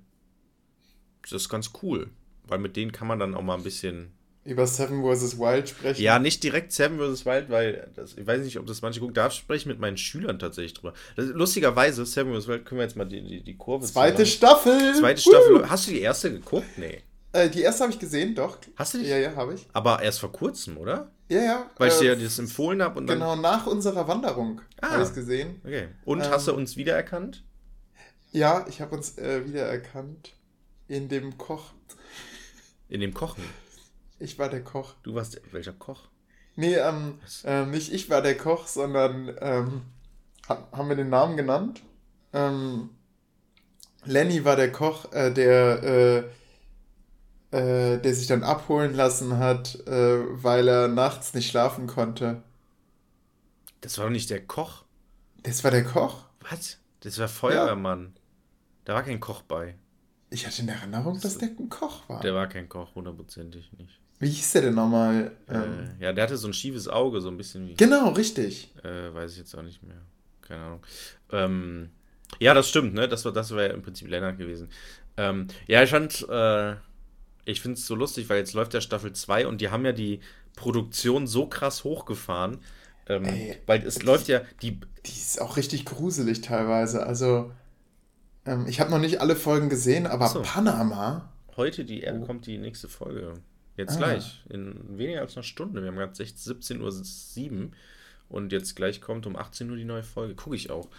das ist ganz cool. Weil mit denen kann man dann auch mal ein bisschen über Seven vs. Wild sprechen. Ja, nicht direkt Seven vs. Wild, weil das, ich weiß nicht, ob das manche gucken. Da spreche ich mit meinen Schülern tatsächlich drüber. Das, lustigerweise, Seven vs. Wild, können wir jetzt mal die, die, die Kurve Zweite Staffel! Zweite Staffel. Hast du die erste geguckt? Nee. Äh, die erste habe ich gesehen, doch. Hast du die? Ja, ja, habe ich. Aber erst vor kurzem, oder? Ja, ja. Weil ich dir das empfohlen habe und dann. Genau, nach unserer Wanderung ah, habe ich es gesehen. Okay. Und ähm, hast du uns wiedererkannt? Ja, ich habe uns äh, wiedererkannt. In dem Koch. In dem Kochen? Ich war der Koch. Du warst welcher Koch? Nee, ähm, äh, nicht ich war der Koch, sondern ähm, haben wir den Namen genannt? Ähm, Lenny war der Koch, äh, der, äh, äh, der sich dann abholen lassen hat, äh, weil er nachts nicht schlafen konnte. Das war doch nicht der Koch. Das war der Koch? Was? Das war Feuerwehrmann. Ja. Da war kein Koch bei. Ich hatte in Erinnerung, dass der ein Koch war. Der war kein Koch, hundertprozentig nicht. Wie hieß der denn nochmal? Ähm, äh, ja, der hatte so ein schiefes Auge, so ein bisschen wie. Genau, richtig. Äh, weiß ich jetzt auch nicht mehr. Keine Ahnung. Ähm, ja, das stimmt, ne? Das war, das war ja im Prinzip Lennart gewesen. Ähm, ja, ich fand, äh, ich finde es so lustig, weil jetzt läuft der Staffel 2 und die haben ja die Produktion so krass hochgefahren. Ähm, Ey, weil es die, läuft ja die. Die ist auch richtig gruselig teilweise. Also, ähm, ich habe noch nicht alle Folgen gesehen, aber so. Panama. Heute die, oh. kommt die nächste Folge. Jetzt ah. gleich, in weniger als einer Stunde. Wir haben gerade 17.07 Uhr und jetzt gleich kommt um 18 Uhr die neue Folge. Gucke ich auch.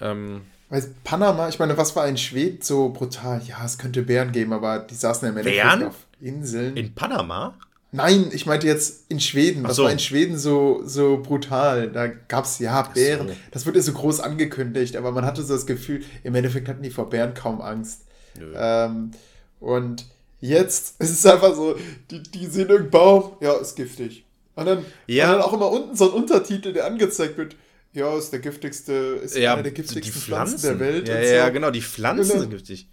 Ähm, Weil Panama, ich meine, was war in Schweden so brutal? Ja, es könnte Bären geben, aber die saßen ja im Endeffekt auf Inseln. In Panama? Nein, ich meinte jetzt in Schweden. Was so. war in Schweden so, so brutal? Da gab es ja Bären. So. Das wird ja so groß angekündigt, aber man hatte so das Gefühl, im Endeffekt hatten die vor Bären kaum Angst. Ähm, und Jetzt ist es einfach so, die, die sehen irgendeinen Baum, ja, ist giftig. Und dann, ja. und dann auch immer unten so ein Untertitel, der angezeigt wird, ja, ist der giftigste, ist ja, einer der giftigsten Pflanzen. Pflanzen, der Welt. Ja, so. ja, genau, die Pflanzen dann, sind giftig.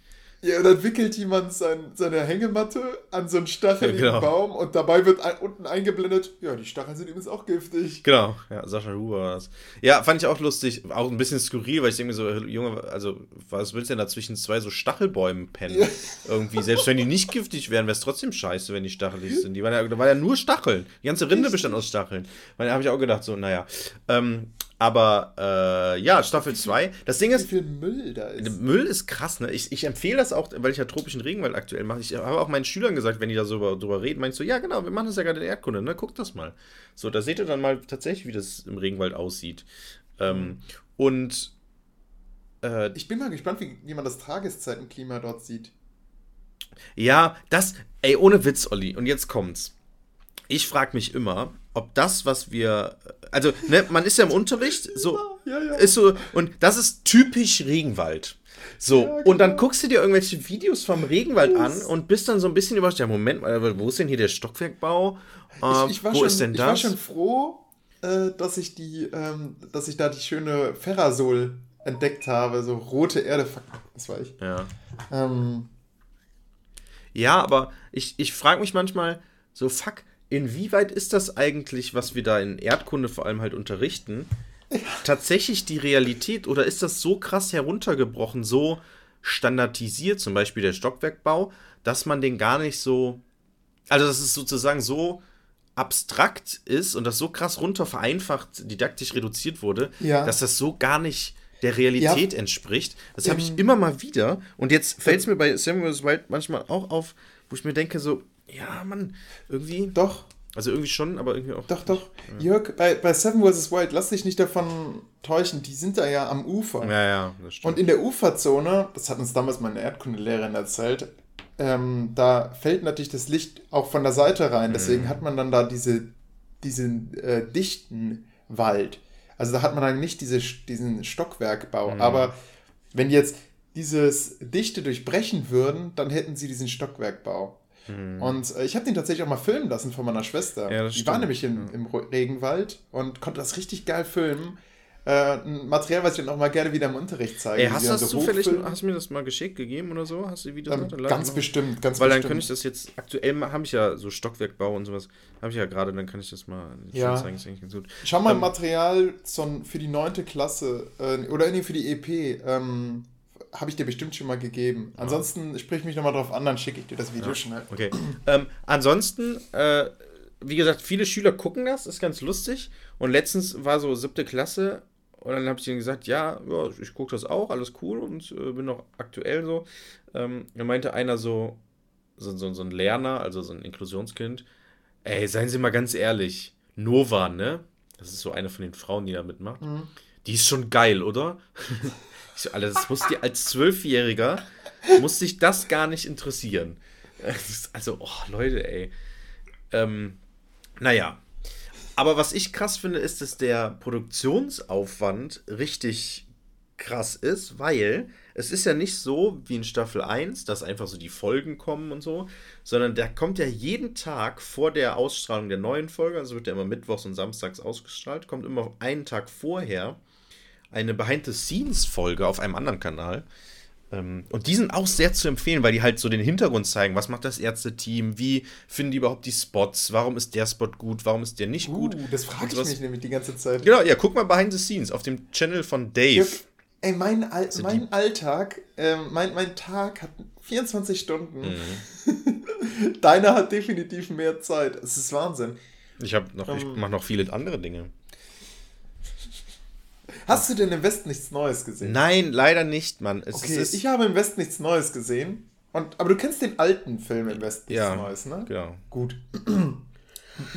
Ja, und dann wickelt jemand sein, seine Hängematte an so einen stacheligen ja, genau. Baum und dabei wird ein, unten eingeblendet, ja, die Stacheln sind übrigens auch giftig. Genau, ja, Sascha Huber war das. Ja, fand ich auch lustig, auch ein bisschen skurril, weil ich denke mir so, Junge, also, was willst du denn da zwischen zwei so Stachelbäumen pennen? Ja. Irgendwie, selbst wenn die nicht giftig wären, wäre es trotzdem scheiße, wenn die stachelig sind. Die waren ja, da waren ja nur Stacheln. Die ganze Rinde bestand aus Stacheln. Da habe ich auch gedacht, so, naja. Ähm, aber äh, ja, Staffel 2. Das Ding ist. Wie viel Müll da ist. Müll ist krass, ne? Ich, ich empfehle das auch, weil ich ja tropischen Regenwald aktuell mache. Ich habe auch meinen Schülern gesagt, wenn die da so drüber reden, meinst du, so, ja, genau, wir machen das ja gerade in Erdkunde, ne? Guckt das mal. So, da seht ihr dann mal tatsächlich, wie das im Regenwald aussieht. Ähm, und. Äh, ich bin mal gespannt, wie, wie man das Tageszeitenklima dort sieht. Ja, das. Ey, ohne Witz, Olli. Und jetzt kommt's. Ich frage mich immer, ob das, was wir, also, ne, man ist ja im Unterricht, so, ja, ja. ist so, und das ist typisch Regenwald. So, ja, genau. und dann guckst du dir irgendwelche Videos vom Regenwald an und bist dann so ein bisschen überrascht, ja, Moment mal, wo ist denn hier der Stockwerkbau? Äh, ich, ich wo schon, ist denn das? Ich war schon froh, äh, dass ich die, ähm, dass ich da die schöne Ferrasol entdeckt habe, so rote Erde, das war ich. Ja. Ähm, ja, aber ich, ich frage mich manchmal, so, fuck, inwieweit ist das eigentlich, was wir da in Erdkunde vor allem halt unterrichten, tatsächlich die Realität oder ist das so krass heruntergebrochen, so standardisiert, zum Beispiel der Stockwerkbau, dass man den gar nicht so, also dass es sozusagen so abstrakt ist und das so krass runter vereinfacht, didaktisch reduziert wurde, ja. dass das so gar nicht der Realität ja. entspricht. Das habe ich immer mal wieder und jetzt fällt es mir bei Samuel Wild manchmal auch auf, wo ich mir denke so, ja, Mann, irgendwie. Doch. Also irgendwie schon, aber irgendwie auch. Doch, doch. Ja. Jörg, bei, bei Seven vs. Wild, lass dich nicht davon täuschen, die sind da ja am Ufer. Ja, ja, das stimmt. Und in der Uferzone, das hat uns damals meine Erdkundelehrerin erzählt, ähm, da fällt natürlich das Licht auch von der Seite rein. Deswegen mhm. hat man dann da diese, diesen äh, dichten Wald. Also da hat man dann nicht diese, diesen Stockwerkbau. Mhm. Aber wenn jetzt dieses Dichte durchbrechen würden, dann hätten sie diesen Stockwerkbau. Hm. Und äh, ich habe den tatsächlich auch mal filmen lassen von meiner Schwester. Ja, die stimmt. war nämlich in, im Regenwald und konnte das richtig geil filmen. Äh, ein Material, was ich dann auch mal gerne wieder im Unterricht zeige. Ey, hast du das so zufällig, hast du mir das mal geschickt gegeben oder so? Hast du Videos ähm, Ganz bestimmt, ganz Weil bestimmt. dann könnte ich das jetzt, aktuell habe ich ja so Stockwerkbau und sowas, habe ich ja gerade, dann kann ich das mal ja. zeigen, ist eigentlich ganz gut. Schau mal ähm, Material zum, für die neunte Klasse, äh, oder nee, für die EP, ähm, habe ich dir bestimmt schon mal gegeben. Ansonsten sprich mich nochmal drauf an, dann schicke ich dir das Video ja. schnell. Okay. ähm, ansonsten, äh, wie gesagt, viele Schüler gucken das, ist ganz lustig. Und letztens war so siebte Klasse und dann habe ich ihnen gesagt, ja, ja ich gucke das auch, alles cool und äh, bin noch aktuell so. Ähm, da meinte einer so, so, so, so ein Lerner, also so ein Inklusionskind, ey, seien Sie mal ganz ehrlich, Nova, ne? Das ist so eine von den Frauen, die da mitmacht. Mhm. Die ist schon geil, oder? Ich so, Alter, das musste als Zwölfjähriger, musste sich das gar nicht interessieren. Also, oh, Leute, ey. Ähm, naja. Aber was ich krass finde, ist, dass der Produktionsaufwand richtig krass ist, weil es ist ja nicht so wie in Staffel 1, dass einfach so die Folgen kommen und so, sondern der kommt ja jeden Tag vor der Ausstrahlung der neuen Folge, also wird der immer mittwochs und samstags ausgestrahlt, kommt immer einen Tag vorher eine Behind-the-Scenes-Folge auf einem anderen Kanal. Ähm, und die sind auch sehr zu empfehlen, weil die halt so den Hintergrund zeigen. Was macht das Ärzteteam? Wie finden die überhaupt die Spots? Warum ist der Spot gut? Warum ist der nicht uh, gut? Das frage ich mich nämlich die ganze Zeit. Genau, ja, guck mal Behind the Scenes auf dem Channel von Dave. Ey, mein, Al also mein Alltag, äh, mein, mein Tag hat 24 Stunden. Mhm. Deiner hat definitiv mehr Zeit. Es ist Wahnsinn. Ich, noch, ähm, ich mache noch viele andere Dinge. Hast du denn im Westen nichts Neues gesehen? Nein, leider nicht, Mann. Es okay, ist, ich habe im Westen nichts Neues gesehen. Und, aber du kennst den alten Film im Westen nichts ja, Neues, ne? Genau. Gut.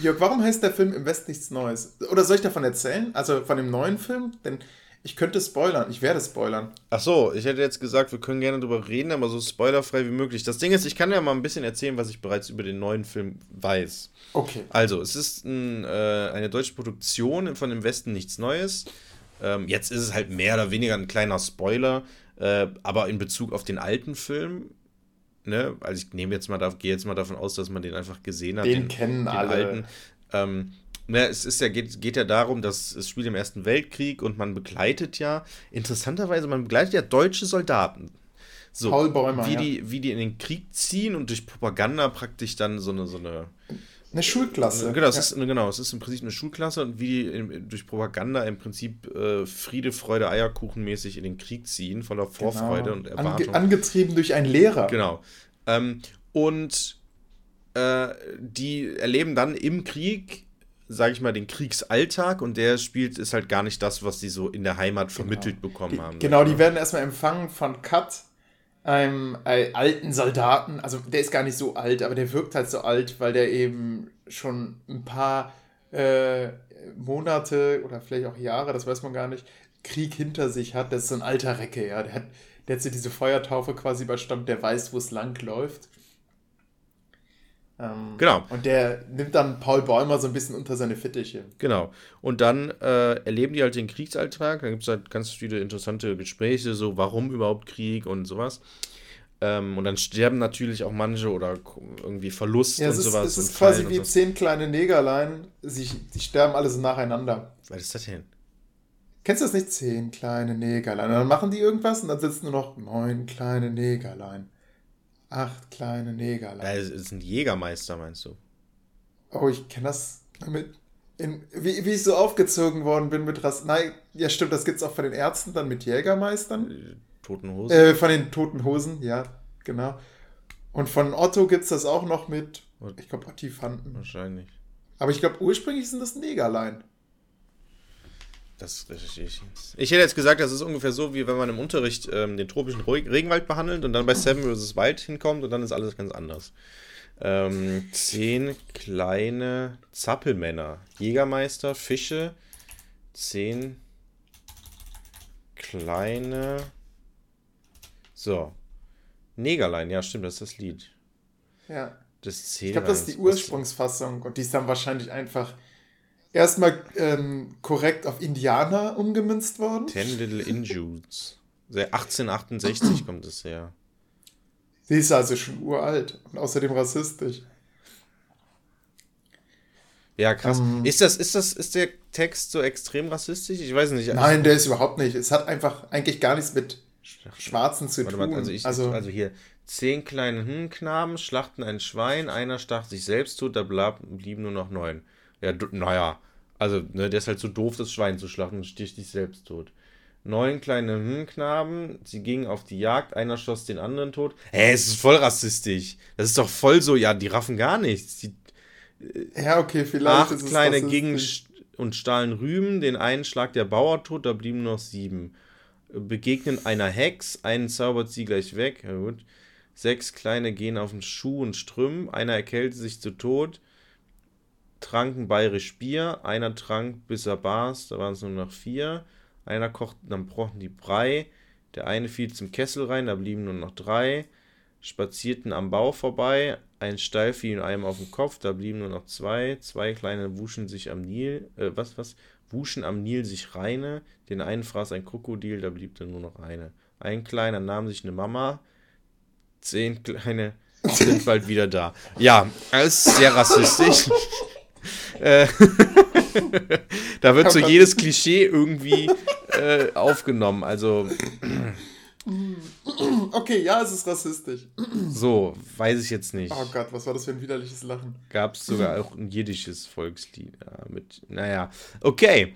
Jörg, warum heißt der Film im Westen nichts Neues? Oder soll ich davon erzählen? Also von dem neuen Film? Denn ich könnte spoilern, ich werde spoilern. Ach so, ich hätte jetzt gesagt, wir können gerne drüber reden, aber so spoilerfrei wie möglich. Das Ding ist, ich kann ja mal ein bisschen erzählen, was ich bereits über den neuen Film weiß. Okay. Also, es ist ein, äh, eine deutsche Produktion von dem Westen nichts Neues. Ähm, jetzt ist es halt mehr oder weniger ein kleiner Spoiler, äh, aber in Bezug auf den alten Film Ne? Also ich nehme jetzt mal, gehe jetzt mal davon aus, dass man den einfach gesehen hat. Den, den kennen den alle. Alten. Ähm, na, es ist ja, geht, geht ja darum, dass es spielt im Ersten Weltkrieg und man begleitet ja, interessanterweise, man begleitet ja deutsche Soldaten. So, Paul Bäumer, wie, ja. die, wie die in den Krieg ziehen und durch Propaganda praktisch dann so eine, so eine eine Schulklasse. Genau, es ja. ist, genau, es ist im Prinzip eine Schulklasse und wie die durch Propaganda im Prinzip äh, Friede, Freude, Eierkuchen mäßig in den Krieg ziehen, voller Vorfreude genau. und Erwartung. Ange angetrieben durch einen Lehrer. Genau. Ähm, und äh, die erleben dann im Krieg sage ich mal, den Kriegsalltag und der spielt, ist halt gar nicht das, was sie so in der Heimat vermittelt genau. bekommen die, haben. Genau, die werden erstmal empfangen von Kat, einem äh, alten Soldaten. Also der ist gar nicht so alt, aber der wirkt halt so alt, weil der eben schon ein paar äh, Monate oder vielleicht auch Jahre, das weiß man gar nicht, Krieg hinter sich hat. Das ist so ein alter Recke, ja. Der hat, der hat so diese Feuertaufe quasi überstanden, der weiß, wo es lang läuft. Ähm, genau. Und der nimmt dann Paul Bäumer so ein bisschen unter seine Fittiche. Genau. Und dann äh, erleben die halt den Kriegsalltag. Da gibt es halt ganz viele interessante Gespräche, so warum überhaupt Krieg und sowas. Ähm, und dann sterben natürlich auch manche oder irgendwie Verlust ja, und ist, sowas. Es ist quasi wie so. zehn kleine Negerlein. Sie, sie sterben alle so nacheinander. Was ist das denn? Kennst du das nicht? Zehn kleine Negerlein. Und dann machen die irgendwas und dann sitzen nur noch neun kleine Negerlein. Acht kleine Negerlein. Ja, es sind Jägermeister, meinst du? Oh, ich kenne das mit. In, wie, wie ich so aufgezogen worden bin mit Rass. Nein, ja, stimmt, das gibt's auch von den Ärzten dann mit Jägermeistern. Äh, toten Hosen. Äh, von den Toten Hosen, ja, genau. Und von Otto gibt's das auch noch mit. Ich glaube, Ottifanten. Wahrscheinlich. Aber ich glaube, ursprünglich sind das Negerlein. Das ich. Ich hätte jetzt gesagt, das ist ungefähr so, wie wenn man im Unterricht ähm, den tropischen Regenwald behandelt und dann bei Seven vs. Wild hinkommt und dann ist alles ganz anders. Ähm, zehn kleine Zappelmänner. Jägermeister, Fische. Zehn kleine. So. Negerlein, ja, stimmt, das ist das Lied. Ja. Das ich glaube, das ist die Ursprungsfassung und die ist dann wahrscheinlich einfach erstmal ähm, korrekt auf Indianer umgemünzt worden. Ten Little Injudes. 1868 kommt es her. Sie ist also schon uralt und außerdem rassistisch. Ja, krass. Um, ähm. ist das, ist das, ist der Text so extrem rassistisch? Ich weiß nicht. Nein, der ist überhaupt nicht. Es hat einfach eigentlich gar nichts mit Schwarzen zu tun. Mal, also, ich, also, also, hier, zehn kleine Knaben schlachten ein Schwein, einer stach sich selbst tot, da blieben nur noch neun. Ja, naja. Also, ne, der ist halt so doof, das Schwein zu schlachten und sticht sich selbst tot. Neun kleine hm Knaben, sie gingen auf die Jagd, einer schoss den anderen tot. Hä, es ist voll rassistisch. Das ist doch voll so, ja, die raffen gar nichts. Die, äh, ja, okay, vielleicht. Acht kleine gingen und stahlen Rüben, den einen schlag der Bauer tot, da blieben noch sieben. Begegnen einer Hex, einen zaubert sie gleich weg. Ja, gut. Sechs kleine gehen auf den Schuh und strömen, einer erkältet sich zu Tod, tranken bayerisch Bier, einer trank bis er bars, da waren es nur noch vier. Einer kocht, dann brochen die Brei. Der eine fiel zum Kessel rein, da blieben nur noch drei. Spazierten am Bau vorbei. Ein Steil fiel einem auf den Kopf, da blieben nur noch zwei. Zwei kleine wuschen sich am Nil, äh, was, was? Wuschen am Nil sich reine. Den einen fraß ein Krokodil, da blieb dann nur noch eine. Ein kleiner nahm sich eine Mama. Zehn kleine sind bald wieder da. Ja, alles sehr rassistisch. äh, da wird so jedes Klischee irgendwie äh, aufgenommen. Also. Okay, ja, es ist rassistisch. So, weiß ich jetzt nicht. Oh Gott, was war das für ein widerliches Lachen? Gab es sogar auch ein jiddisches Volkslied. Ja, mit, naja, okay.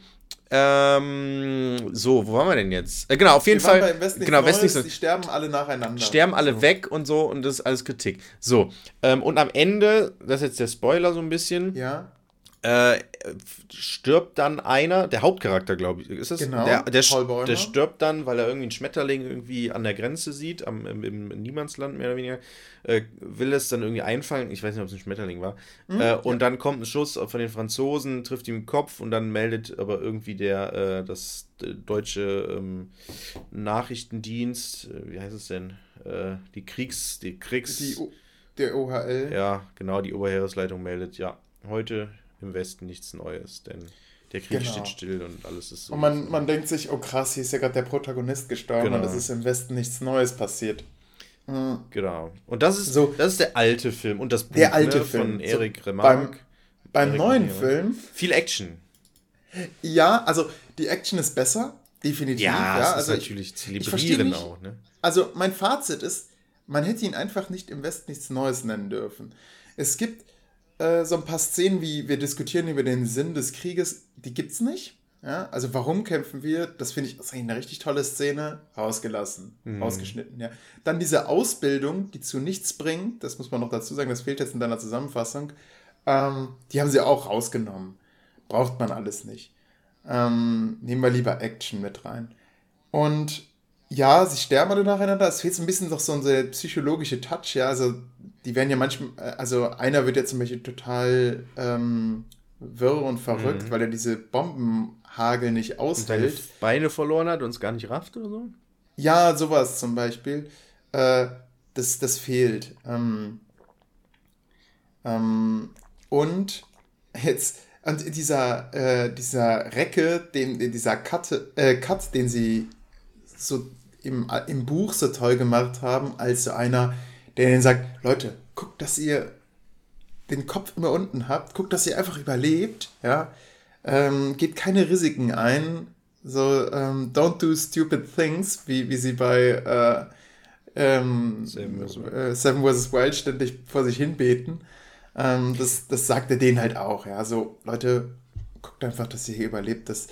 Ähm, so, wo waren wir denn jetzt? Äh, genau, auf jeden wir Fall. Bei West genau, West Neues, die sterben alle nacheinander. Sterben alle weg und so und das ist alles Kritik. So, ähm, und am Ende, das ist jetzt der Spoiler so ein bisschen. Ja äh, stirbt dann einer, der Hauptcharakter, glaube ich, ist es? Genau, der, der, der, stirbt dann, weil er irgendwie einen Schmetterling irgendwie an der Grenze sieht, am, im, im Niemandsland mehr oder weniger, äh, will es dann irgendwie einfangen, ich weiß nicht, ob es ein Schmetterling war, mhm, äh, und ja. dann kommt ein Schuss von den Franzosen, trifft ihm den Kopf und dann meldet aber irgendwie der, äh, das deutsche ähm, Nachrichtendienst, äh, wie heißt es denn, äh, die Kriegs, die Kriegs... Die der OHL. Ja, genau, die Oberheeresleitung meldet, ja, heute im Westen nichts Neues, denn der Krieg genau. steht still und alles ist so. Und man, man denkt sich, oh krass, hier ist ja gerade der Protagonist gestorben genau. und es ist im Westen nichts Neues passiert. Mhm. Genau. Und das ist, so, das ist der alte Film und das Buch der alte ne, Film. von Eric so, Remarque. Beim, beim neuen Film. Viel Action. Ja, also die Action ist besser, definitiv. Ja, ja. also natürlich zelebrieren auch. Ne? Also mein Fazit ist, man hätte ihn einfach nicht im Westen nichts Neues nennen dürfen. Es gibt äh, so ein paar Szenen, wie wir diskutieren über den Sinn des Krieges, die gibt's nicht. Ja, also warum kämpfen wir? Das finde ich, das ist eine richtig tolle Szene. Rausgelassen, mhm. rausgeschnitten, ja. Dann diese Ausbildung, die zu nichts bringt, das muss man noch dazu sagen, das fehlt jetzt in deiner Zusammenfassung, ähm, die haben sie auch rausgenommen. Braucht man alles nicht. Ähm, nehmen wir lieber Action mit rein. Und ja, sie sterben alle nacheinander. Es fehlt so ein bisschen doch so ein psychologische Touch, ja. Also die werden ja manchmal, äh, also einer wird ja zum Beispiel total ähm, wirr und verrückt, mhm. weil er diese Bombenhagel nicht aushält. Und seine Beine verloren hat und es gar nicht rafft oder so? Ja, sowas zum Beispiel. Äh, das, das fehlt. Ähm, ähm, und jetzt, und dieser, äh, dieser Recke, den, dieser Cut, äh, Cut, den sie so im, im Buch so toll gemacht haben, als so einer, der ihnen sagt, Leute, guckt, dass ihr den Kopf immer unten habt, guckt, dass ihr einfach überlebt, ja, ähm, geht keine Risiken ein, so ähm, don't do stupid things, wie, wie sie bei äh, ähm, Seven vs. Äh, Wild ständig vor sich hin beten. Ähm, das, das sagt er denen halt auch, ja, so Leute, guckt einfach, dass ihr hier überlebt, das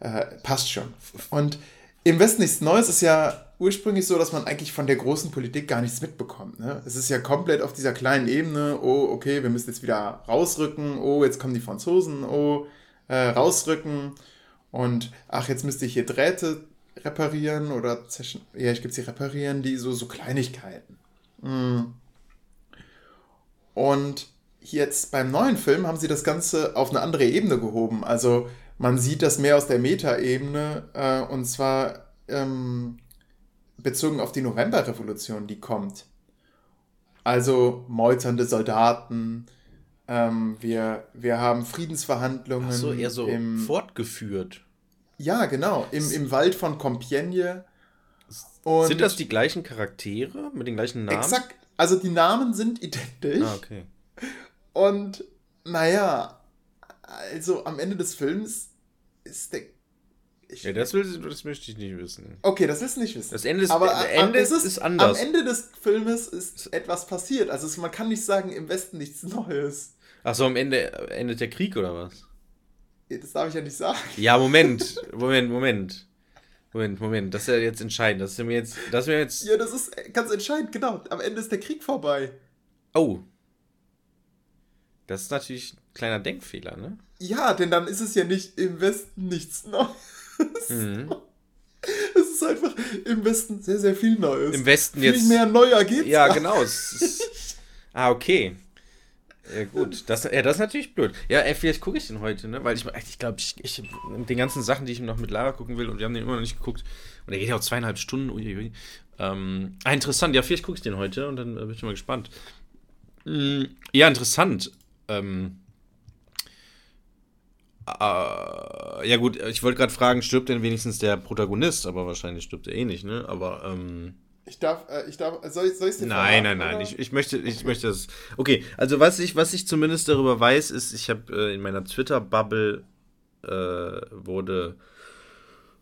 äh, passt schon. Und im Westen nichts Neues ist ja ursprünglich so, dass man eigentlich von der großen Politik gar nichts mitbekommt. Ne? Es ist ja komplett auf dieser kleinen Ebene, oh, okay, wir müssen jetzt wieder rausrücken, oh, jetzt kommen die Franzosen, oh, äh, rausrücken und ach, jetzt müsste ich hier Drähte reparieren oder ja, ich gibt sie reparieren, die so, so Kleinigkeiten. Mm. Und jetzt beim neuen Film haben sie das Ganze auf eine andere Ebene gehoben. Also man sieht das mehr aus der Metaebene äh, und zwar ähm, bezogen auf die Novemberrevolution, die kommt. Also meuternde Soldaten, ähm, wir, wir haben Friedensverhandlungen. Ach so, eher so im, fortgeführt. Ja, genau, im, im Wald von Compiègne. Und sind das die gleichen Charaktere mit den gleichen Namen? Exakt, also die Namen sind identisch. Ah, okay. Und naja, also am Ende des Films ist der ich, ja, das, will, das möchte ich nicht wissen. Okay, das willst du nicht wissen. Das Ende ist, Aber Ende ist, ist, anders. Am Ende des Filmes ist etwas passiert. Also man kann nicht sagen, im Westen nichts Neues. Achso, am Ende endet der Krieg oder was? Das darf ich ja nicht sagen. Ja, Moment. Moment, Moment. Moment, Moment, das ist ja jetzt entscheidend. Das ist mir jetzt, das ist mir jetzt. Ja, das ist ganz entscheidend, genau. Am Ende ist der Krieg vorbei. Oh. Das ist natürlich ein kleiner Denkfehler, ne? Ja, denn dann ist es ja nicht im Westen nichts Neues. Mhm. Es ist einfach im Westen sehr, sehr viel Neues. Im Westen viel jetzt. Viel mehr neuer geht's. Ja, genau. ah, okay. Ja, gut. Das, ja, das ist natürlich blöd. Ja, ey, vielleicht gucke ich den heute, ne? Weil ich, ich glaube, ich, ich, den ganzen Sachen, die ich noch mit Lara gucken will, und wir haben den immer noch nicht geguckt, und der geht ja auch zweieinhalb Stunden, uiuiui. Ähm, ah, interessant. Ja, vielleicht gucke ich den heute und dann äh, bin ich mal gespannt. Mm, ja, interessant. Ähm, äh, ja, gut, ich wollte gerade fragen, stirbt denn wenigstens der Protagonist? Aber wahrscheinlich stirbt er eh nicht, ne? Aber, ähm, ich darf, äh, ich darf, soll ich, soll ich dir Nein, nein, nein, ich, ich möchte, ich möchte das. Okay, also was ich, was ich zumindest darüber weiß, ist, ich habe äh, in meiner Twitter-Bubble äh, wurde,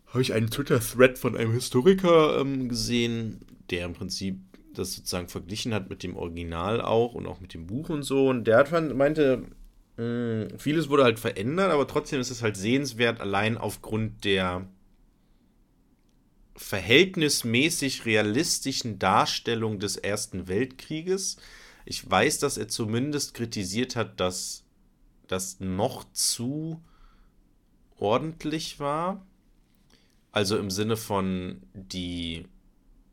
habe ich einen Twitter-Thread von einem Historiker ähm, gesehen, der im Prinzip das sozusagen verglichen hat mit dem Original auch und auch mit dem Buch und so. Und der hat meinte, mh, hm, vieles wurde halt verändert, aber trotzdem ist es halt sehenswert, allein aufgrund der verhältnismäßig realistischen Darstellung des Ersten Weltkrieges. Ich weiß, dass er zumindest kritisiert hat, dass das noch zu ordentlich war. Also im Sinne von die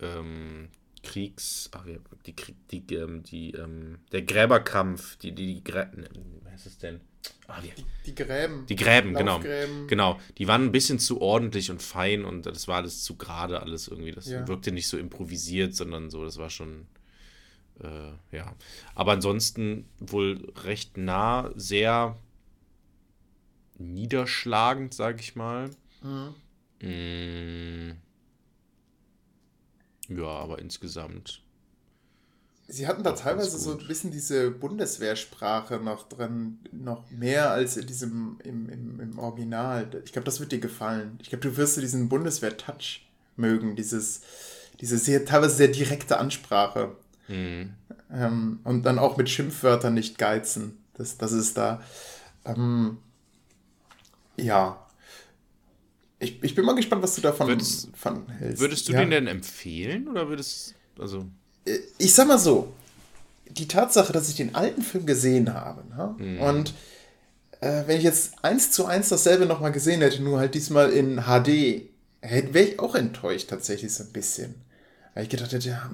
ähm, Kriegs, ach, die, die, ähm, die ähm, der Gräberkampf, die, die, die, Grä was ist es denn? Ah, die, die, Gräben. Die Gräben, genau. Genau. Die waren ein bisschen zu ordentlich und fein und das war alles zu gerade, alles irgendwie. Das ja. wirkte nicht so improvisiert, sondern so, das war schon. Äh, ja. Aber ansonsten wohl recht nah, sehr niederschlagend, sag ich mal. Mhm. Mm. Ja, aber insgesamt Sie hatten da teilweise so ein bisschen diese Bundeswehrsprache noch drin, noch mehr als in diesem im, im, im Original. Ich glaube, das wird dir gefallen. Ich glaube, du wirst diesen Bundeswehr-Touch mögen, dieses, diese sehr, teilweise sehr direkte Ansprache. Mhm. Ähm, und dann auch mit Schimpfwörtern nicht geizen. Das, das ist da. Ähm, ja. Ich, ich bin mal gespannt, was du davon würdest, hältst. Würdest du ja. den denn empfehlen oder würdest also ich sag mal so, die Tatsache, dass ich den alten Film gesehen habe, ne? mhm. und äh, wenn ich jetzt eins zu eins dasselbe nochmal gesehen hätte, nur halt diesmal in HD, wäre ich auch enttäuscht tatsächlich so ein bisschen. Weil ich gedacht hätte, ja,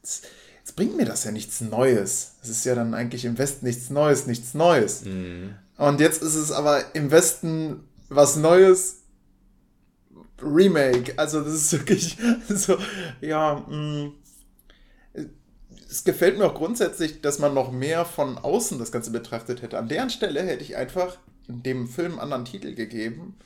jetzt, jetzt, bringt mir das ja nichts Neues. Es ist ja dann eigentlich im Westen nichts Neues, nichts Neues. Mhm. Und jetzt ist es aber im Westen was Neues, Remake. Also das ist wirklich so, ja, mh, mm, es gefällt mir auch grundsätzlich, dass man noch mehr von außen das Ganze betrachtet hätte. An deren Stelle hätte ich einfach dem Film einen anderen Titel gegeben.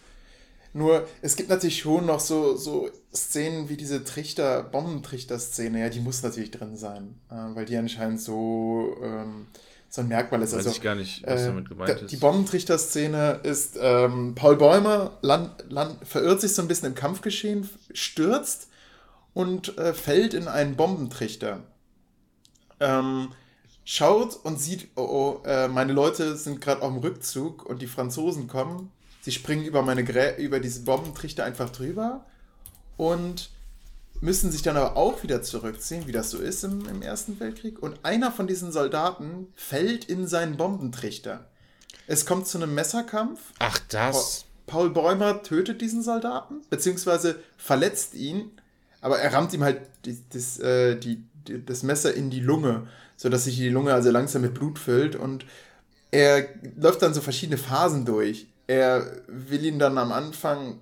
Nur, es gibt natürlich schon noch so, so Szenen wie diese Trichter, Bombentrichter-Szene, ja, die muss natürlich drin sein, äh, weil die anscheinend so, ähm, so ein Merkmal ist. Weiß also, ich gar nicht, was äh, damit gemeint ist. Die Bombentrichter-Szene ist, ähm, Paul Bäumer land, land, verirrt sich so ein bisschen im Kampfgeschehen, stürzt und äh, fällt in einen Bombentrichter ähm, schaut und sieht, oh, oh äh, meine Leute sind gerade auf dem Rückzug und die Franzosen kommen. Sie springen über meine Grä über diese Bombentrichter einfach drüber und müssen sich dann aber auch wieder zurückziehen, wie das so ist im, im Ersten Weltkrieg. Und einer von diesen Soldaten fällt in seinen Bombentrichter. Es kommt zu einem Messerkampf. Ach, das. Paul Bäumer tötet diesen Soldaten, beziehungsweise verletzt ihn, aber er rammt ihm halt die, äh, die, das Messer in die Lunge, sodass sich die Lunge also langsam mit Blut füllt. Und er läuft dann so verschiedene Phasen durch. Er will ihn dann am Anfang,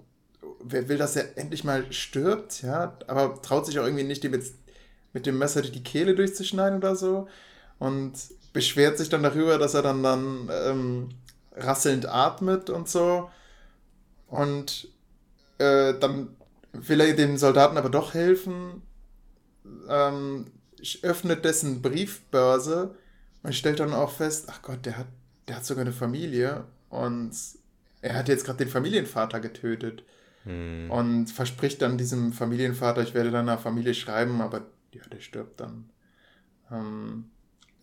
wer will, dass er endlich mal stirbt, ja, aber traut sich auch irgendwie nicht, dem jetzt mit dem Messer die Kehle durchzuschneiden oder so. Und beschwert sich dann darüber, dass er dann dann ähm, rasselnd atmet und so. Und äh, dann will er dem Soldaten aber doch helfen ähm, öffnet dessen Briefbörse und stellt dann auch fest, ach Gott, der hat, der hat sogar eine Familie und er hat jetzt gerade den Familienvater getötet. Hm. Und verspricht dann diesem Familienvater, ich werde deiner Familie schreiben, aber ja, der stirbt dann. Ähm,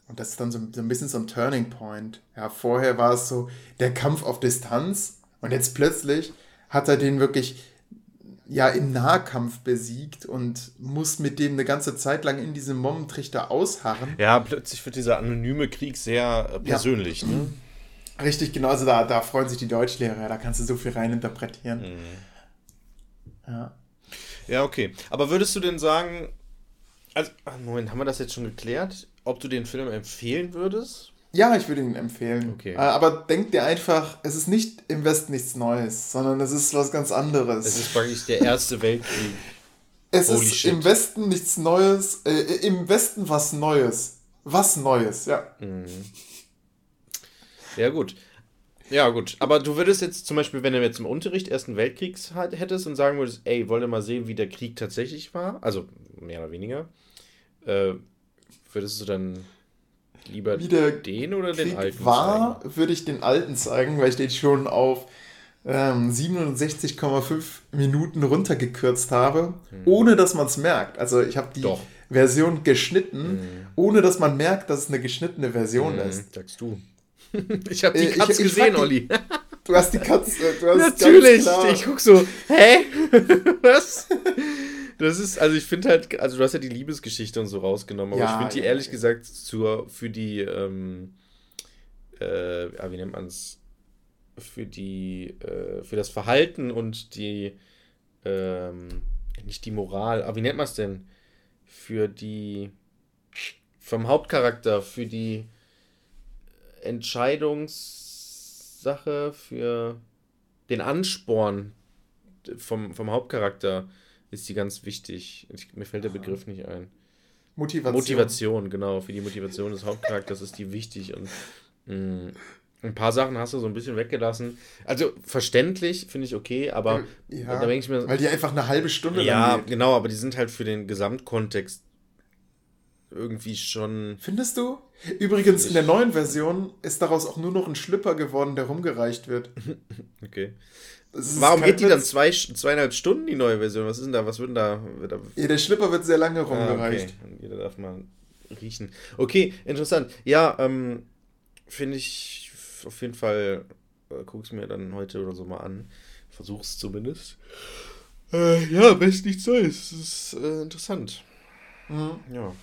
und das ist dann so, so, ein bisschen so ein Turning Point. Ja, vorher war es so der Kampf auf Distanz und jetzt plötzlich hat er den wirklich ja im Nahkampf besiegt und muss mit dem eine ganze Zeit lang in diesem Mommentrichter ausharren. Ja, plötzlich wird dieser anonyme Krieg sehr äh, persönlich. Ja. Ne? Richtig, genau. Also da, da freuen sich die Deutschlehrer. Da kannst du so viel reininterpretieren. Mhm. Ja. Ja, okay. Aber würdest du denn sagen, also, Moment, haben wir das jetzt schon geklärt? Ob du den Film empfehlen würdest? Ja, ich würde ihn empfehlen. Okay. Äh, aber denk dir einfach, es ist nicht im Westen nichts Neues, sondern es ist was ganz anderes. Es ist praktisch der Erste Weltkrieg. Es Holy ist shit. im Westen nichts Neues, äh, im Westen was Neues. Was Neues, ja. Mhm. Ja, gut. Ja, gut. Aber du würdest jetzt zum Beispiel, wenn du jetzt im Unterricht Ersten Weltkriegs hättest und sagen würdest, ey, wollt ihr mal sehen, wie der Krieg tatsächlich war? Also mehr oder weniger. Äh, würdest du dann lieber den oder Krieg den alten war, zeigen? würde ich den alten zeigen, weil ich den schon auf ähm, 67,5 Minuten runtergekürzt habe, hm. ohne dass man es merkt. Also ich habe die Doch. Version geschnitten, hm. ohne dass man merkt, dass es eine geschnittene Version hm, ist. Sagst du. ich habe die äh, Katz ich, ich gesehen, Olli. Du hast die Katz. Äh, Natürlich. Ich guck so, hä? Was? Das ist, also ich finde halt, also du hast ja die Liebesgeschichte und so rausgenommen, aber ja, ich finde die ja, ehrlich ja. gesagt zur, für die, ähm, äh, wie nennt man es? Für die, äh, für das Verhalten und die, ähm, nicht die Moral, aber wie nennt man es denn? Für die, vom Hauptcharakter, für die Entscheidungssache, für den Ansporn vom, vom Hauptcharakter ist die ganz wichtig. Ich, mir fällt der Begriff nicht ein. Motivation. Motivation, genau. Für die Motivation des Hauptcharakters ist die wichtig. Und mh, mm, ein paar Sachen hast du so ein bisschen weggelassen. Also verständlich finde ich okay, aber ja, da denke ich mir. Weil die einfach eine halbe Stunde Ja, genau, aber die sind halt für den Gesamtkontext irgendwie schon. Findest du? Übrigens, in der neuen Version ist daraus auch nur noch ein Schlüpper geworden, der rumgereicht wird. okay. Warum geht die dann zwei, zweieinhalb Stunden, die neue Version? Was ist denn da? Was wird denn da? Wird da... Ja, der Schlipper wird sehr lange rumgereicht. Ah, okay. Jeder darf mal riechen. Okay, interessant. Ja, ähm, finde ich auf jeden Fall, äh, guck es mir dann heute oder so mal an. Versuch's zumindest. Äh, ja, best nichts Neues. Das ist äh, interessant. Mhm. Ja.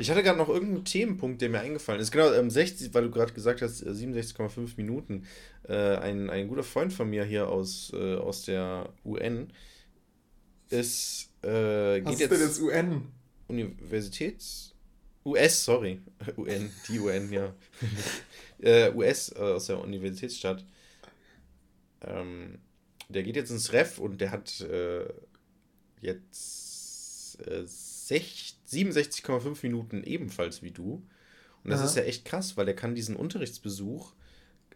Ich hatte gerade noch irgendeinen Themenpunkt, der mir eingefallen ist. Genau, ähm, 60, weil du gerade gesagt hast, 67,5 äh, Minuten. Äh, ein, ein guter Freund von mir hier aus, äh, aus der UN ist. Äh, Was ist jetzt denn jetzt UN? Universitäts. US, sorry. UN, die UN, ja. äh, US äh, aus der Universitätsstadt. Ähm, der geht jetzt ins Ref und der hat äh, jetzt äh, 67,5 Minuten ebenfalls wie du. Und das Aha. ist ja echt krass, weil der kann diesen Unterrichtsbesuch,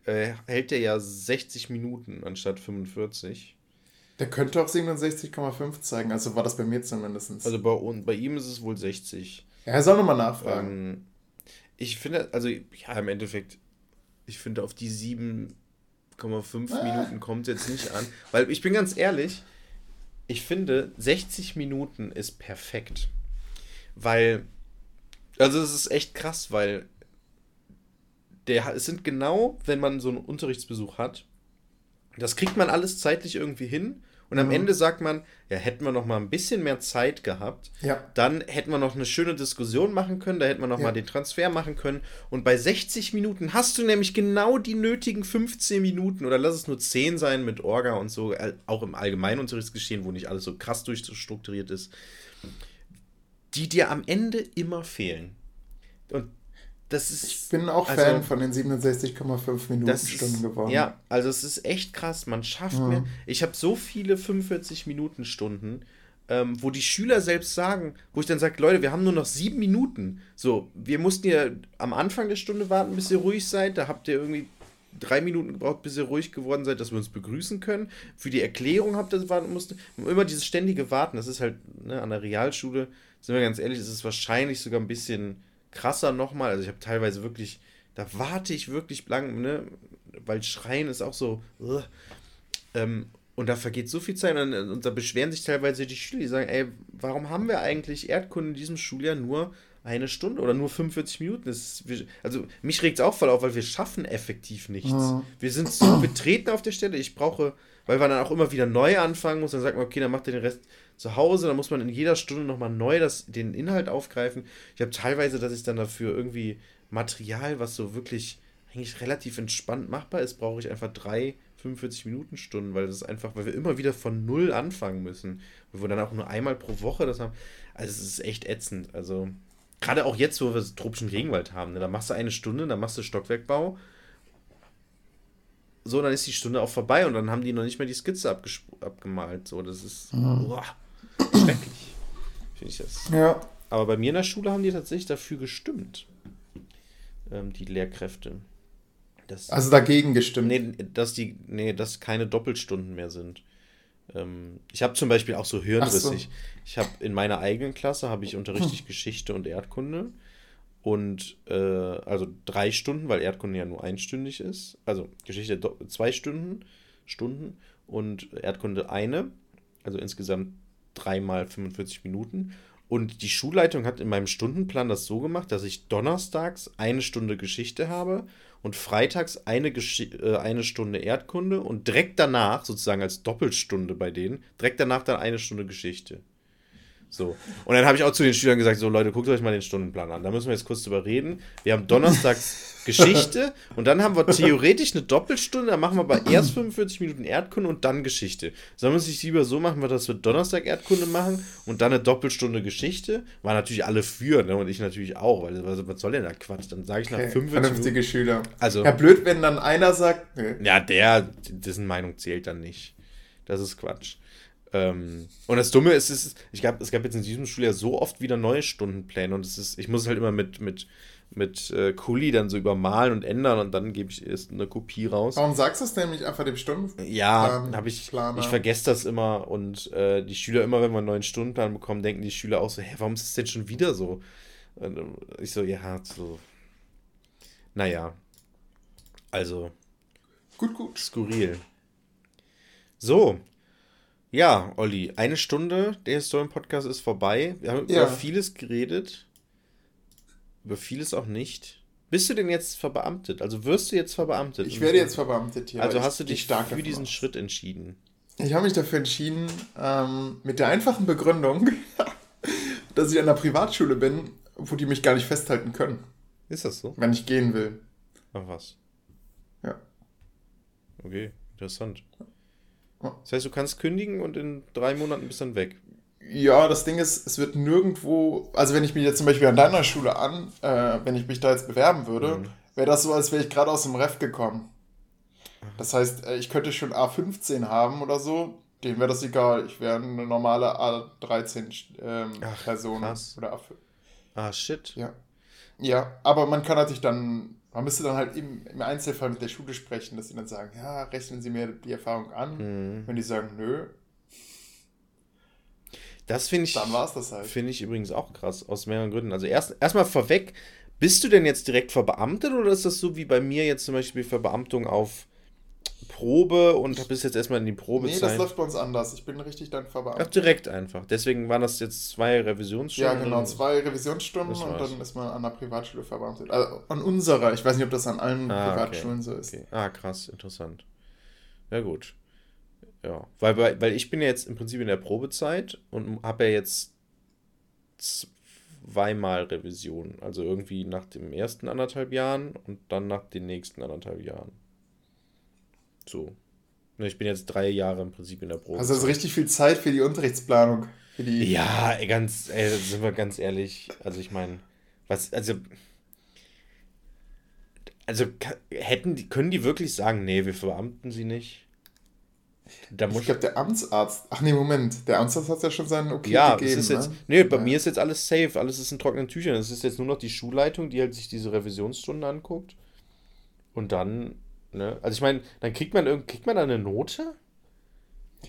äh, hält der ja 60 Minuten anstatt 45. Der könnte auch 67,5 zeigen, also war das bei mir zumindest. Also bei, bei ihm ist es wohl 60. Ja, er soll nochmal nachfragen. Ähm, ich finde, also ja, im Endeffekt, ich finde auf die 7,5 ah. Minuten kommt es jetzt nicht an. Weil ich bin ganz ehrlich, ich finde 60 Minuten ist perfekt. Weil, also es ist echt krass, weil der, es sind genau, wenn man so einen Unterrichtsbesuch hat, das kriegt man alles zeitlich irgendwie hin. Und am mhm. Ende sagt man, ja, hätten wir noch mal ein bisschen mehr Zeit gehabt, ja. dann hätten wir noch eine schöne Diskussion machen können, da hätten wir noch ja. mal den Transfer machen können. Und bei 60 Minuten hast du nämlich genau die nötigen 15 Minuten oder lass es nur 10 sein mit Orga und so, äh, auch im Allgemeinunterrichtsgeschehen, wo nicht alles so krass durchstrukturiert ist die dir am Ende immer fehlen. Und das ist. Ich bin auch also, Fan von den 67,5 Minuten Stunden geworden. Ja, also es ist echt krass. Man schafft mhm. mir. Ich habe so viele 45 Minuten Stunden, ähm, wo die Schüler selbst sagen, wo ich dann sage, Leute, wir haben nur noch sieben Minuten. So, wir mussten ja am Anfang der Stunde warten, bis ihr ruhig seid. Da habt ihr irgendwie drei Minuten gebraucht, bis ihr ruhig geworden seid, dass wir uns begrüßen können. Für die Erklärung habt ihr warten mussten. Immer dieses ständige Warten, das ist halt ne, an der Realschule sind wir ganz ehrlich, ist es wahrscheinlich sogar ein bisschen krasser nochmal. Also ich habe teilweise wirklich, da warte ich wirklich lang, ne? Weil Schreien ist auch so. Uh, ähm, und da vergeht so viel Zeit und, und, da beschweren sich teilweise die Schüler, die sagen, ey, warum haben wir eigentlich Erdkunde in diesem Schuljahr nur eine Stunde oder nur 45 Minuten. Ist, also mich regt es auch voll auf, weil wir schaffen effektiv nichts. Ja. Wir sind so, wir treten auf der Stelle. Ich brauche, weil man dann auch immer wieder neu anfangen muss, dann sagt man, okay, dann macht ihr den Rest zu Hause, dann muss man in jeder Stunde nochmal neu das, den Inhalt aufgreifen. Ich habe teilweise, dass ich dann dafür irgendwie Material, was so wirklich eigentlich relativ entspannt machbar ist, brauche ich einfach drei 45 Minuten Stunden, weil das ist einfach, weil wir immer wieder von null anfangen müssen. Und wir dann auch nur einmal pro Woche das haben. Also es ist echt ätzend. Also gerade auch jetzt, wo wir tropischen Regenwald haben, ne, da machst du eine Stunde, dann machst du Stockwerkbau. So, dann ist die Stunde auch vorbei und dann haben die noch nicht mehr die Skizze abgemalt. So, das ist mhm. Schrecklich. Finde ich das. Ja. Aber bei mir in der Schule haben die tatsächlich dafür gestimmt. Ähm, die Lehrkräfte. Das, also dagegen gestimmt. Nee, dass die, nee, dass keine Doppelstunden mehr sind. Ähm, ich habe zum Beispiel auch so hirnrissig. So. Ich habe in meiner eigenen Klasse habe ich unterrichtet hm. Geschichte und Erdkunde. Und äh, also drei Stunden, weil Erdkunde ja nur einstündig ist. Also Geschichte zwei Stunden, Stunden und Erdkunde eine. Also insgesamt dreimal 45 Minuten. Und die Schulleitung hat in meinem Stundenplan das so gemacht, dass ich donnerstags eine Stunde Geschichte habe und freitags eine, Gesch äh, eine Stunde Erdkunde und direkt danach, sozusagen als Doppelstunde bei denen, direkt danach dann eine Stunde Geschichte. So. Und dann habe ich auch zu den Schülern gesagt: So, Leute, guckt euch mal den Stundenplan an. Da müssen wir jetzt kurz drüber reden. Wir haben donnerstags Geschichte und dann haben wir theoretisch eine Doppelstunde. Da machen wir aber erst 45 Minuten Erdkunde und dann Geschichte. Sollen wir es sich lieber so machen, dass wir Donnerstag Erdkunde machen und dann eine Doppelstunde Geschichte? War natürlich alle für, ne? Und ich natürlich auch, weil was soll denn da Quatsch? Dann sage ich nach okay, 45 Vernünftige Minuten. Schüler. Also, ja, blöd, wenn dann einer sagt. Nee. Ja, der, dessen Meinung zählt dann nicht. Das ist Quatsch. Ähm, und das Dumme ist, ist ich gab, es gab jetzt in diesem Schuljahr so oft wieder neue Stundenpläne und es ist, ich muss es halt immer mit, mit, mit äh, Kuli dann so übermalen und ändern und dann gebe ich erst eine Kopie raus. Warum sagst du es nämlich einfach dem Stundenplan? Ja, habe ich, Planer. ich vergesse das immer und äh, die Schüler immer, wenn wir einen neuen Stundenplan bekommen, denken die Schüler auch so, hä, warum ist es denn schon wieder so? Und ich so, ja, so, naja, also, gut, gut. Skurril. So, ja, Olli, eine Stunde der Historien-Podcast ist vorbei. Wir haben ja. über vieles geredet. Über vieles auch nicht. Bist du denn jetzt verbeamtet? Also wirst du jetzt verbeamtet? Ich werde jetzt verbeamtet, ja. Also hast du dich stark für diesen aus. Schritt entschieden? Ich habe mich dafür entschieden, ähm, mit der einfachen Begründung, dass ich an einer Privatschule bin, wo die mich gar nicht festhalten können. Ist das so? Wenn ich gehen will. Ach was. Ja. Okay, interessant. Das heißt, du kannst kündigen und in drei Monaten bist dann weg. Ja, das Ding ist, es wird nirgendwo, also wenn ich mich jetzt zum Beispiel an deiner Schule an, äh, wenn ich mich da jetzt bewerben würde, mhm. wäre das so, als wäre ich gerade aus dem Ref gekommen. Das heißt, äh, ich könnte schon A15 haben oder so, dem wäre das egal. Ich wäre eine normale A13-Person ähm, oder A5. Ah, shit. Ja. Ja, aber man kann natürlich dann man müsste dann halt im, im Einzelfall mit der Schule sprechen, dass sie dann sagen, ja, rechnen Sie mir die Erfahrung an. Mhm. Wenn die sagen, nö. Das finde ich. Dann war es das halt. Finde ich übrigens auch krass, aus mehreren Gründen. Also erst erstmal vorweg, bist du denn jetzt direkt verbeamtet oder ist das so wie bei mir jetzt zum Beispiel Verbeamtung auf Probe und bist jetzt erstmal in die Probezeit. Nee, das läuft bei uns anders. Ich bin richtig dann verbeamtet. Ach, direkt einfach. Deswegen waren das jetzt zwei Revisionsstunden. Ja, genau, zwei Revisionsstunden und dann ist man an der Privatschule verbeamtet. Also an unserer. Ich weiß nicht, ob das an allen ah, Privatschulen okay. so ist. Okay. Ah, krass, interessant. Ja, gut. Ja, weil, weil, weil ich bin ja jetzt im Prinzip in der Probezeit und habe ja jetzt zweimal Revision. Also irgendwie nach dem ersten anderthalb Jahren und dann nach den nächsten anderthalb Jahren. So. Ne, ich bin jetzt drei Jahre im Prinzip in der Probe. Also, also richtig viel Zeit für die Unterrichtsplanung. Für die ja, ganz, ey, sind wir ganz ehrlich. Also ich meine, was, also. Also hätten die, können die wirklich sagen, nee, wir verbeamten sie nicht? Da ich glaube, der Amtsarzt. Ach nee, Moment. Der Amtsarzt hat ja schon seinen Okay ja, gegeben. Ist jetzt, ne? Nee, bei ja. mir ist jetzt alles safe. Alles ist in trockenen Tüchern. Es ist jetzt nur noch die Schulleitung, die halt sich diese Revisionsstunden anguckt. Und dann Ne? Also ich meine, dann kriegt man, kriegt man da eine Note?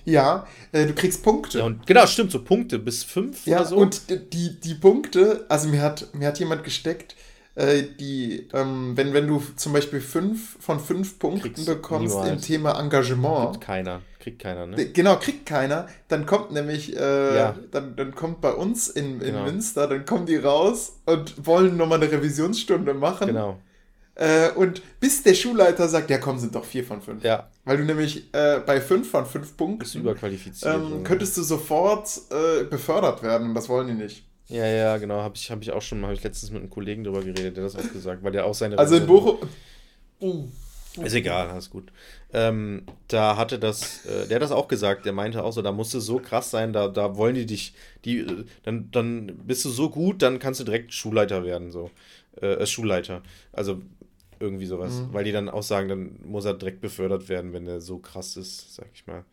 Ja, äh, du kriegst Punkte. Ja, und, genau, stimmt, so Punkte bis fünf ja, oder so. Und die, die Punkte, also mir hat, mir hat jemand gesteckt, äh, die, ähm, wenn, wenn du zum Beispiel fünf von fünf Punkten Kriegst bekommst niemals. im Thema Engagement. Kriegt keiner, kriegt keiner, ne? Genau, kriegt keiner. Dann kommt nämlich, äh, ja. dann, dann kommt bei uns in, in genau. Münster, dann kommen die raus und wollen nochmal eine Revisionsstunde machen. Genau. Äh, und bis der Schulleiter sagt, ja komm, sind doch vier von fünf. Ja. Weil du nämlich äh, bei fünf von fünf Punkten Bist überqualifiziert. Ähm, könntest du sofort äh, befördert werden und das wollen die nicht. Ja, ja, genau. Habe ich, hab ich auch schon mal, habe ich letztens mit einem Kollegen drüber geredet, der das auch gesagt, weil der auch seine. Also in Bochum. Uh. Ist egal, alles gut. Ähm, da hatte das, äh, der hat das auch gesagt, der meinte auch so, da musste so krass sein, da, da wollen die dich, die, äh, dann, dann bist du so gut, dann kannst du direkt Schulleiter werden, so. Äh, äh Schulleiter. Also irgendwie sowas. Mhm. Weil die dann auch sagen, dann muss er direkt befördert werden, wenn er so krass ist, sag ich mal.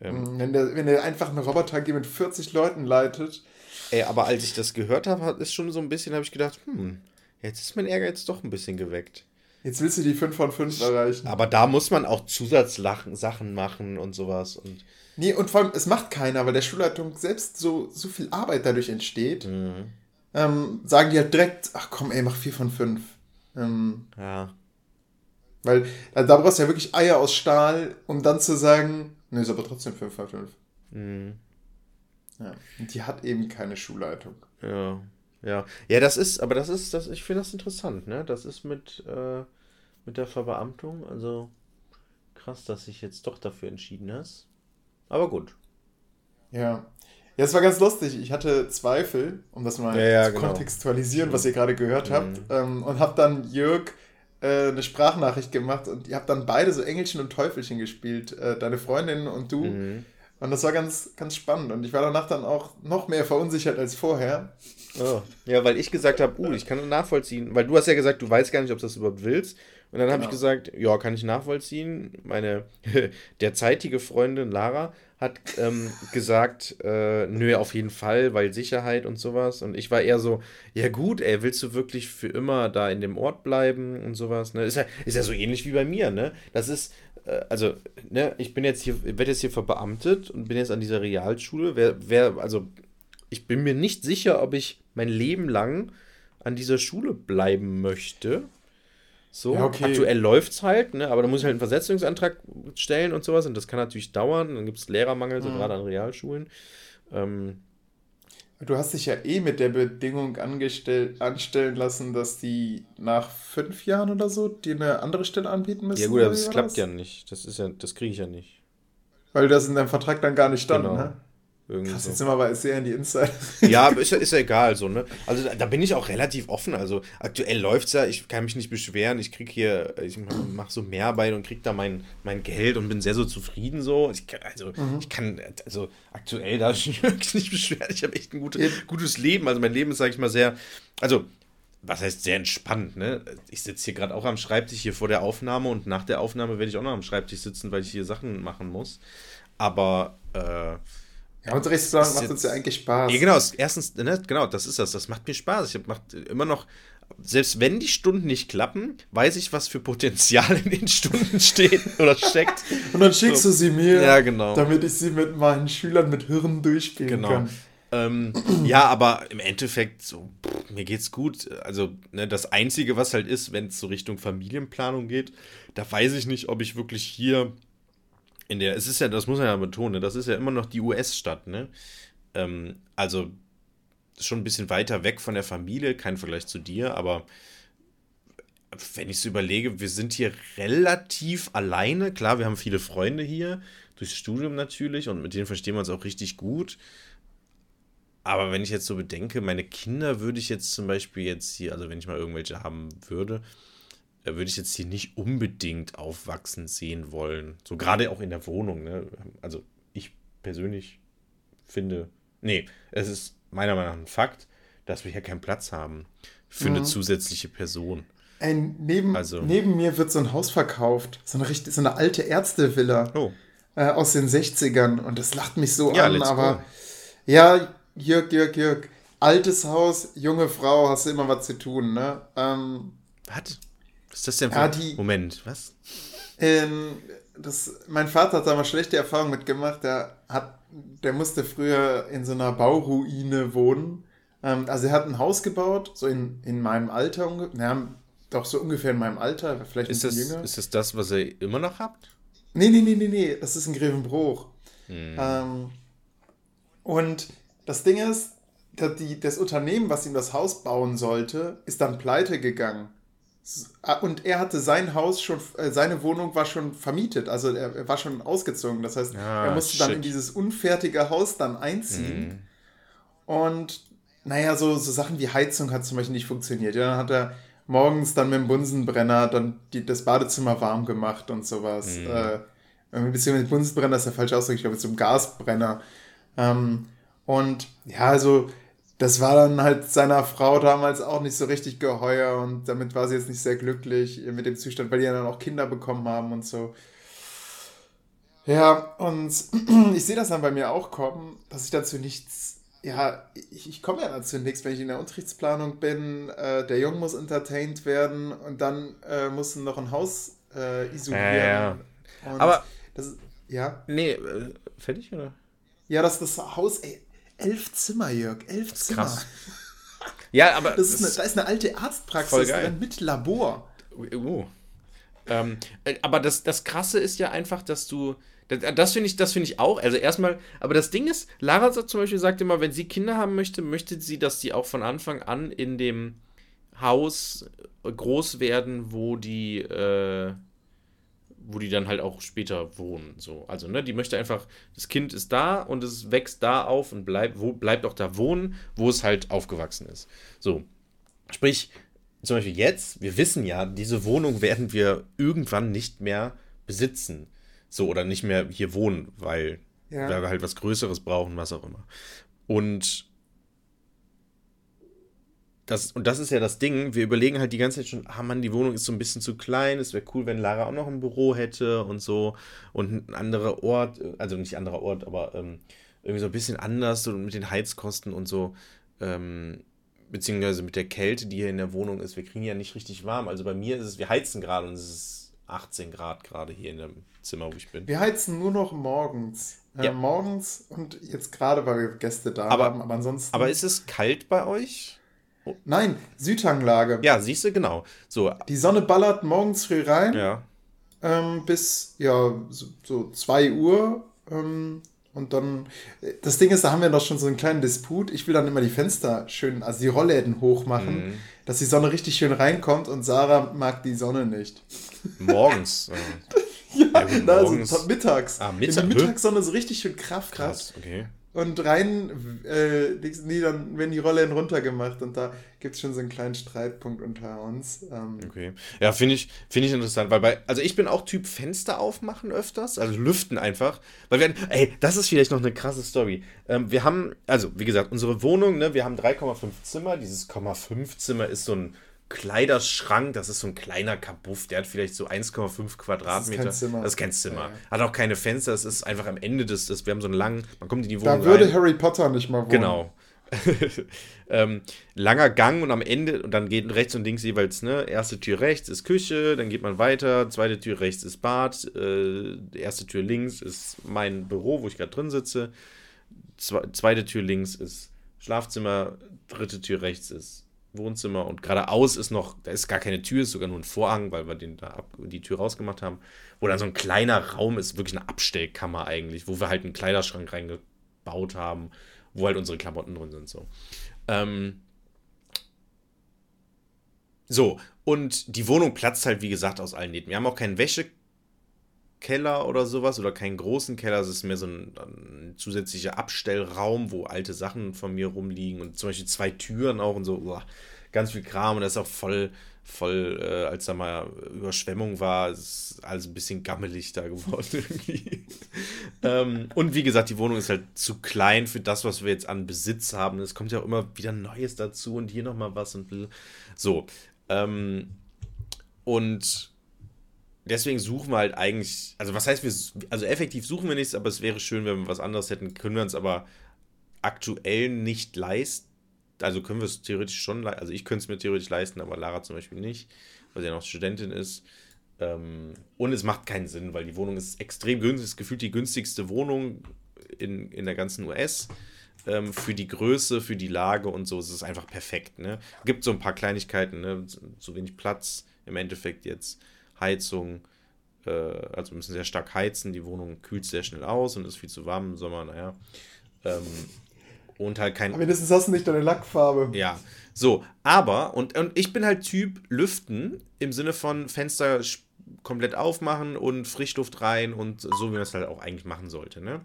Ähm, mhm, wenn, der, wenn der einfach einen Roboter mit 40 Leuten leitet, Ey, aber als ich das gehört habe, ist schon so ein bisschen, habe ich gedacht, hm, jetzt ist mein Ehrgeiz doch ein bisschen geweckt. Jetzt willst du die 5 von 5 erreichen. Aber da muss man auch Zusatzsachen machen und sowas. Und nee, und vor allem, es macht keiner, weil der Schulleitung selbst so, so viel Arbeit dadurch entsteht. Mhm. Ähm, sagen die halt direkt, ach komm, ey, mach 4 von 5. Ähm, ja. Weil also da brauchst du ja wirklich Eier aus Stahl, um dann zu sagen, ne, ist aber trotzdem 5 von 5. Mhm. Ja. Und die hat eben keine Schulleitung. Ja. Ja. Ja, das ist, aber das ist, das, ich finde das interessant, ne? Das ist mit, äh, mit der Verbeamtung. Also krass, dass sich jetzt doch dafür entschieden hast. Aber gut. Ja. Ja, es war ganz lustig. Ich hatte Zweifel, um das mal ja, ja, zu genau. kontextualisieren, was ihr gerade gehört mhm. habt. Ähm, und habe dann Jörg äh, eine Sprachnachricht gemacht und ihr habt dann beide so Engelchen und Teufelchen gespielt. Äh, deine Freundin und du. Mhm. Und das war ganz, ganz spannend. Und ich war danach dann auch noch mehr verunsichert als vorher. Oh. Ja, weil ich gesagt habe, uh, ich kann nachvollziehen. Weil du hast ja gesagt, du weißt gar nicht, ob du das überhaupt willst. Und dann habe genau. ich gesagt, ja, kann ich nachvollziehen. Meine derzeitige Freundin Lara hat ähm, gesagt, äh, nö, auf jeden Fall, weil Sicherheit und sowas. Und ich war eher so, ja gut, ey, willst du wirklich für immer da in dem Ort bleiben und sowas? Ne? Ist, ja, ist ja so ähnlich wie bei mir, ne? Das ist, äh, also, ne, ich bin jetzt hier, werde jetzt hier verbeamtet und bin jetzt an dieser Realschule. Wer, wer, also, ich bin mir nicht sicher, ob ich mein Leben lang an dieser Schule bleiben möchte. So, ja, okay. aktuell läuft es halt, ne? aber da muss ich halt einen Versetzungsantrag stellen und sowas und das kann natürlich dauern. Dann gibt es Lehrermangel, so mhm. gerade an Realschulen. Ähm, Du hast dich ja eh mit der Bedingung anstellen lassen, dass die nach fünf Jahren oder so dir eine andere Stelle anbieten müssen. Ja gut, aber das klappt das? ja nicht. Das ist ja, das kriege ich ja nicht. Weil das in deinem Vertrag dann gar nicht stand, genau. ne? Irgendwie Krass, so. jetzt sind wir aber sehr in die Inside. Ja, ist, ist ja egal, so, ne? Also da, da bin ich auch relativ offen. Also aktuell läuft es ja, ich kann mich nicht beschweren. Ich kriege hier, ich mache so Mehrarbeit und kriege da mein, mein Geld und bin sehr so zufrieden so. Ich, also mhm. ich kann, also aktuell darf ich mich wirklich nicht beschweren. Ich habe echt ein gutes, gutes Leben. Also mein Leben ist, sage ich mal, sehr, also was heißt sehr entspannt, ne? Ich sitze hier gerade auch am Schreibtisch hier vor der Aufnahme und nach der Aufnahme werde ich auch noch am Schreibtisch sitzen, weil ich hier Sachen machen muss. Aber äh, ja, Unterrichtsplanung macht uns ja eigentlich Spaß. Ja, genau. Erstens, ne, genau, das ist das. Das macht mir Spaß. Ich mache immer noch, selbst wenn die Stunden nicht klappen, weiß ich, was für Potenzial in den Stunden steht oder steckt. Und dann schickst so. du sie mir, ja, genau. damit ich sie mit meinen Schülern mit Hirn durchspielen genau. kann. Ähm, ja, aber im Endeffekt, so, pff, mir geht's gut. Also, ne, das Einzige, was halt ist, wenn es so Richtung Familienplanung geht, da weiß ich nicht, ob ich wirklich hier in der, es ist ja, das muss man ja betonen, das ist ja immer noch die US-Stadt, ne? Ähm, also schon ein bisschen weiter weg von der Familie, kein Vergleich zu dir, aber wenn ich so überlege, wir sind hier relativ alleine. Klar, wir haben viele Freunde hier, durchs Studium natürlich, und mit denen verstehen wir uns auch richtig gut. Aber wenn ich jetzt so bedenke, meine Kinder würde ich jetzt zum Beispiel jetzt hier, also wenn ich mal irgendwelche haben würde, würde ich jetzt hier nicht unbedingt aufwachsen sehen wollen. So gerade auch in der Wohnung. Ne? Also ich persönlich finde, nee, es ist meiner Meinung nach ein Fakt, dass wir hier keinen Platz haben für mhm. eine zusätzliche Person. Ey, neben, also, neben mir wird so ein Haus verkauft, so eine, richtig, so eine alte Ärztevilla oh. äh, aus den 60ern und das lacht mich so ja, an, aber go. ja, Jörg, Jörg, Jörg, altes Haus, junge Frau, hast du immer was zu tun, ne? Ähm, was? Was ist das denn für ja, die, Moment, was? Ähm, das, mein Vater hat da mal schlechte Erfahrungen mitgemacht. Der, hat, der musste früher in so einer Bauruine wohnen Ähm, also er hat ein Haus gebaut, so in, in meinem Alter, naja, doch so ungefähr in meinem Alter, vielleicht ist ein bisschen das, jünger. Ist das das, was ihr immer noch habt? Nee, nee, nee, nee, nee, das ist ein Grevenbruch. Hm. Ähm, und das Ding ist, die, das Unternehmen, was ihm das Haus bauen sollte, ist dann pleite gegangen. Ah, und er hatte sein Haus schon, äh, seine Wohnung war schon vermietet, also er, war schon ausgezogen. Das heißt, ah, er musste shit. dann in dieses unfertige Haus dann einziehen. Mm. Und naja, so, so Sachen wie Heizung hat zum Beispiel nicht funktioniert. Ja, dann hat er morgens dann mit dem Bunsenbrenner dann die, das Badezimmer warm gemacht und sowas. Mm. Äh, beziehungsweise Bunsenbrenner ist der falsche Ausdruck, ich glaube, einem Gasbrenner. Ähm, und ja, also das war dann halt seiner Frau damals auch nicht so richtig geheuer und damit war sie jetzt nicht sehr glücklich mit dem Zustand, weil die ja dann auch Kinder bekommen haben und so. Ja, und ich sehe das dann bei mir auch kommen, dass ich dazu nichts, ja, ich, ich komme ja dazu nichts, wenn ich in der Unterrichtsplanung bin, äh, der Junge muss entertained werden und dann äh, muss noch ein Haus äh, isolieren. Ja, ja. Aber, das, ja. Nee, äh, fertig, oder? Ja, das, das Haus, ey, elf Zimmer, Jörg, elf Zimmer. Krass. Ja, aber. Das ist eine, da ist eine alte Arztpraxis drin mit Labor. Oh. Ähm, äh, aber das, das Krasse ist ja einfach, dass du. Das, das finde ich, find ich auch. Also erstmal, aber das Ding ist, Lara zum Beispiel sagt immer, wenn sie Kinder haben möchte, möchte sie, dass die auch von Anfang an in dem Haus groß werden, wo die äh, wo die dann halt auch später wohnen. So. Also, ne, die möchte einfach, das Kind ist da und es wächst da auf und bleibt, wo, bleibt auch da wohnen, wo es halt aufgewachsen ist. So. Sprich, zum Beispiel jetzt, wir wissen ja, diese Wohnung werden wir irgendwann nicht mehr besitzen. So, oder nicht mehr hier wohnen, weil, ja. weil wir halt was Größeres brauchen, was auch immer. Und das, und das ist ja das Ding, wir überlegen halt die ganze Zeit schon, ah Mann, die Wohnung ist so ein bisschen zu klein, es wäre cool, wenn Lara auch noch ein Büro hätte und so und ein anderer Ort, also nicht anderer Ort, aber ähm, irgendwie so ein bisschen anders so mit den Heizkosten und so, ähm, beziehungsweise mit der Kälte, die hier in der Wohnung ist, wir kriegen ja nicht richtig warm, also bei mir ist es, wir heizen gerade und es ist 18 Grad gerade hier in dem Zimmer, wo ich bin. Wir heizen nur noch morgens. Äh, ja. Morgens und jetzt gerade, weil wir Gäste da aber, haben, aber ansonsten. Aber ist es kalt bei euch? Nein, Südhanglage. Ja, siehst du, genau. So. Die Sonne ballert morgens früh rein. Ja. Ähm, bis, ja, so 2 Uhr. Ähm, und dann, das Ding ist, da haben wir doch schon so einen kleinen Disput. Ich will dann immer die Fenster schön, also die Rollläden hochmachen, mhm. dass die Sonne richtig schön reinkommt und Sarah mag die Sonne nicht. Morgens. ja, ja gut, also mittags. Ah, Mittag, Wenn die Mittagssonne so richtig schön Kraft Krass, okay und rein, äh, nee, dann werden die Rollen runtergemacht und da gibt es schon so einen kleinen Streitpunkt unter uns. Ähm. Okay. Ja, finde ich, find ich interessant, weil bei, also ich bin auch Typ Fenster aufmachen öfters, also lüften einfach, weil wir, ey, das ist vielleicht noch eine krasse Story. Ähm, wir haben, also wie gesagt, unsere Wohnung, ne, wir haben 3,5 Zimmer, dieses 0,5 Zimmer ist so ein Kleiderschrank, das ist so ein kleiner Kabuff, der hat vielleicht so 1,5 Quadratmeter. Das ist kein Zimmer. Das ist kein Zimmer. Ja. Hat auch keine Fenster, es ist einfach am Ende des, des, wir haben so einen langen, man kommt in die Wohnung Da würde rein. Harry Potter nicht mal wohnen. Genau. ähm, langer Gang und am Ende, und dann geht rechts und links jeweils, ne, erste Tür rechts ist Küche, dann geht man weiter, zweite Tür rechts ist Bad, äh, erste Tür links ist mein Büro, wo ich gerade drin sitze, Zwe zweite Tür links ist Schlafzimmer, dritte Tür rechts ist Wohnzimmer und geradeaus ist noch, da ist gar keine Tür, ist sogar nur ein Vorhang, weil wir den da ab, die Tür rausgemacht haben, wo dann so ein kleiner Raum ist, wirklich eine Abstellkammer eigentlich, wo wir halt einen Kleiderschrank reingebaut haben, wo halt unsere Klamotten drin sind, so. Ähm, so, und die Wohnung platzt halt, wie gesagt, aus allen Nähten. Wir haben auch keinen Wäschekeller oder sowas oder keinen großen Keller. Es ist mehr so ein, ein, zusätzlicher Abstellraum, wo alte Sachen von mir rumliegen und zum Beispiel zwei Türen auch und so. Uah ganz viel Kram und das ist auch voll, voll, äh, als da mal Überschwemmung war, ist alles ein bisschen gammelig da geworden irgendwie. ähm, und wie gesagt, die Wohnung ist halt zu klein für das, was wir jetzt an Besitz haben. Es kommt ja auch immer wieder Neues dazu und hier nochmal was und so. Ähm, und deswegen suchen wir halt eigentlich, also was heißt wir, also effektiv suchen wir nichts, aber es wäre schön, wenn wir was anderes hätten, können wir uns aber aktuell nicht leisten also können wir es theoretisch schon, also ich könnte es mir theoretisch leisten, aber Lara zum Beispiel nicht, weil sie ja noch Studentin ist. Ähm, und es macht keinen Sinn, weil die Wohnung ist extrem günstig, ist gefühlt die günstigste Wohnung in, in der ganzen US. ähm, für die Größe, für die Lage und so ist es einfach perfekt. Ne? Gibt so ein paar Kleinigkeiten, ne? zu wenig Platz, im Endeffekt jetzt Heizung, äh, also wir müssen sehr stark heizen, die Wohnung kühlt sehr schnell aus und ist viel zu warm im Sommer, naja. Ähm, und halt kein. Aber mindestens hast du nicht deine Lackfarbe. Ja. So, aber, und, und ich bin halt Typ Lüften im Sinne von Fenster komplett aufmachen und Frischluft rein und so, wie man es halt auch eigentlich machen sollte, ne?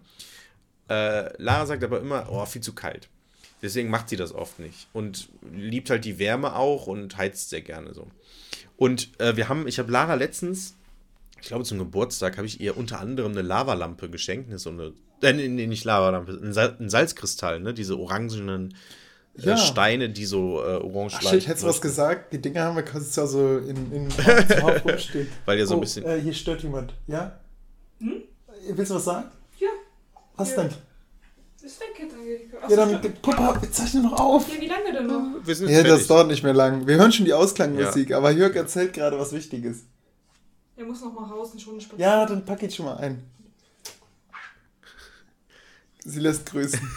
Äh, Lara sagt aber immer, oh, viel zu kalt. Deswegen macht sie das oft nicht. Und liebt halt die Wärme auch und heizt sehr gerne so. Und äh, wir haben, ich habe Lara letztens, ich glaube zum Geburtstag, habe ich ihr unter anderem eine Lavalampe geschenkt. Ne, so eine, äh, nee, nicht Lavalampe, ein, Sal ein Salzkristall, ne? Diese orangenen äh, ja. Steine, die so äh, orange Ach, shit, hättest du was gesagt? Die Dinger haben wir quasi so in, in rumstehen. Weil ihr so oh, ein bisschen. Äh, hier stört jemand, ja? Hm? Willst du was sagen? Ja. Was ja. denn? Ist weg jetzt, Angelika. Ja, dann, Papa, wir zeichnen noch auf. Ja, wie lange denn noch? Wir sind ja, fertig. das dauert nicht mehr lang. Wir hören schon die Ausklangmusik, ja. aber Jörg erzählt gerade was Wichtiges. Er muss noch mal raus und schon spazieren. Ja, dann pack ich schon mal ein. Sie lässt grüßen.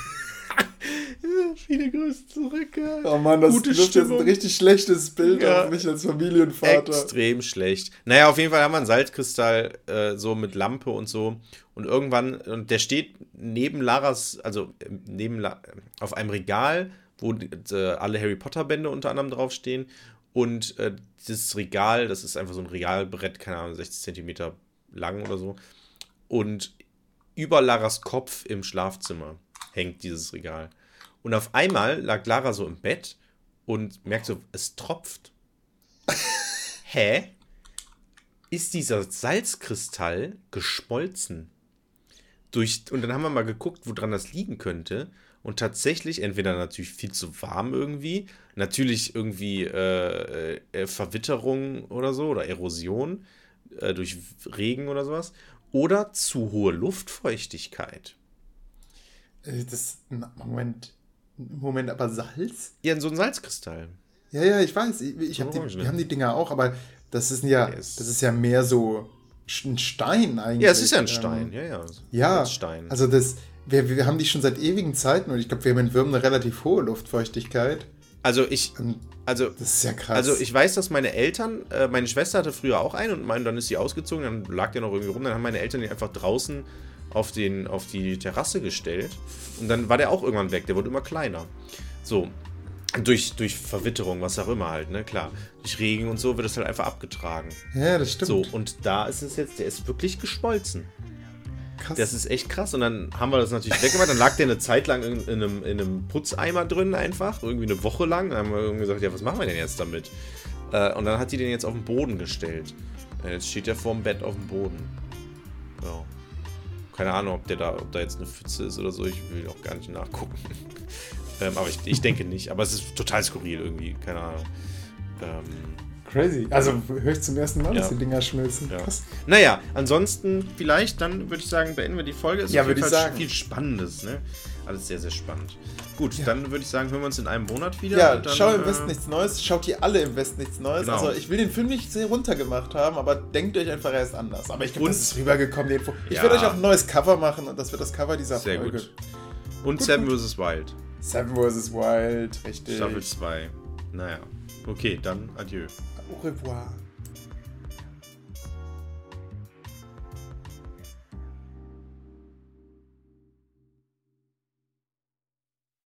Viele Grüße zurück. Oh Mann, das Gute wirft jetzt ein richtig schlechtes Bild ja. auf mich als Familienvater. Extrem schlecht. Naja, auf jeden Fall haben wir einen Salzkristall äh, so mit Lampe und so. Und irgendwann, und der steht neben Laras, also neben La auf einem Regal, wo äh, alle Harry Potter Bände unter anderem draufstehen. Und äh, dieses Regal, das ist einfach so ein Regalbrett, keine Ahnung, 60 Zentimeter lang oder so. Und über Laras Kopf im Schlafzimmer hängt dieses Regal. Und auf einmal lag Lara so im Bett und merkt so, es tropft. Hä? Ist dieser Salzkristall geschmolzen? Durch, und dann haben wir mal geguckt, woran das liegen könnte. Und tatsächlich, entweder natürlich viel zu warm irgendwie, natürlich irgendwie äh, äh, Verwitterung oder so oder Erosion äh, durch Regen oder sowas, oder zu hohe Luftfeuchtigkeit. Äh, das, Moment, Moment, aber Salz? Ja, in so ein Salzkristall. Ja, ja, ich weiß. Ich, ich hab die, wir haben die Dinger auch, aber das ist ja, das ist ja mehr so ein Stein eigentlich. Ja, es ist ja ein Stein, ähm, ja, ja. Ja, Stein. also das, wir, wir haben die schon seit ewigen Zeiten und ich glaube, wir haben in Würmen eine relativ hohe Luftfeuchtigkeit. Also ich, also, das ist ja krass. Also ich weiß, dass meine Eltern, äh, meine Schwester hatte früher auch einen und mein, dann ist sie ausgezogen, dann lag der noch irgendwie rum, dann haben meine Eltern den einfach draußen auf, den, auf die Terrasse gestellt und dann war der auch irgendwann weg, der wurde immer kleiner. So, durch, durch Verwitterung, was auch immer halt, ne, klar. Durch Regen und so wird es halt einfach abgetragen. Ja, das stimmt. So, und da ist es jetzt, der ist wirklich geschmolzen. Krass. Das ist echt krass. Und dann haben wir das natürlich weggemacht. Dann lag der eine Zeit lang in, in, einem, in einem Putzeimer drin einfach. Irgendwie eine Woche lang. Dann haben wir irgendwie gesagt, ja, was machen wir denn jetzt damit? Äh, und dann hat die den jetzt auf den Boden gestellt. Jetzt steht der vorm Bett auf dem Boden. Ja. Keine Ahnung, ob der da, ob da jetzt eine Pfütze ist oder so. Ich will auch gar nicht nachgucken. ähm, aber ich, ich denke nicht. Aber es ist total skurril irgendwie. Keine Ahnung. Ähm, Crazy. Also höre ich zum ersten Mal, ja. dass die Dinger schmilzen. Ja. Naja, ansonsten vielleicht, dann würde ich sagen, beenden wir die Folge. Es ja, würde ich sagen. viel Spannendes, ne? Alles sehr, sehr spannend. Gut, ja. dann würde ich sagen, hören wir uns in einem Monat wieder. Ja, dann, schau im äh, Westen nichts Neues. Schaut ihr alle im Westen nichts Neues. Genau. Also ich will den Film nicht sehr runtergemacht haben, aber denkt euch einfach erst anders. Aber ich glaube, das ist rübergekommen, die Info. Ich werde euch auch ein neues Cover machen und das wird das Cover dieser sehr Folge. Gut. Und gut, Seven vs. Wild. Seven vs. Wild, richtig. Staffel 2. Naja. Okay, dann adieu. Au revoir.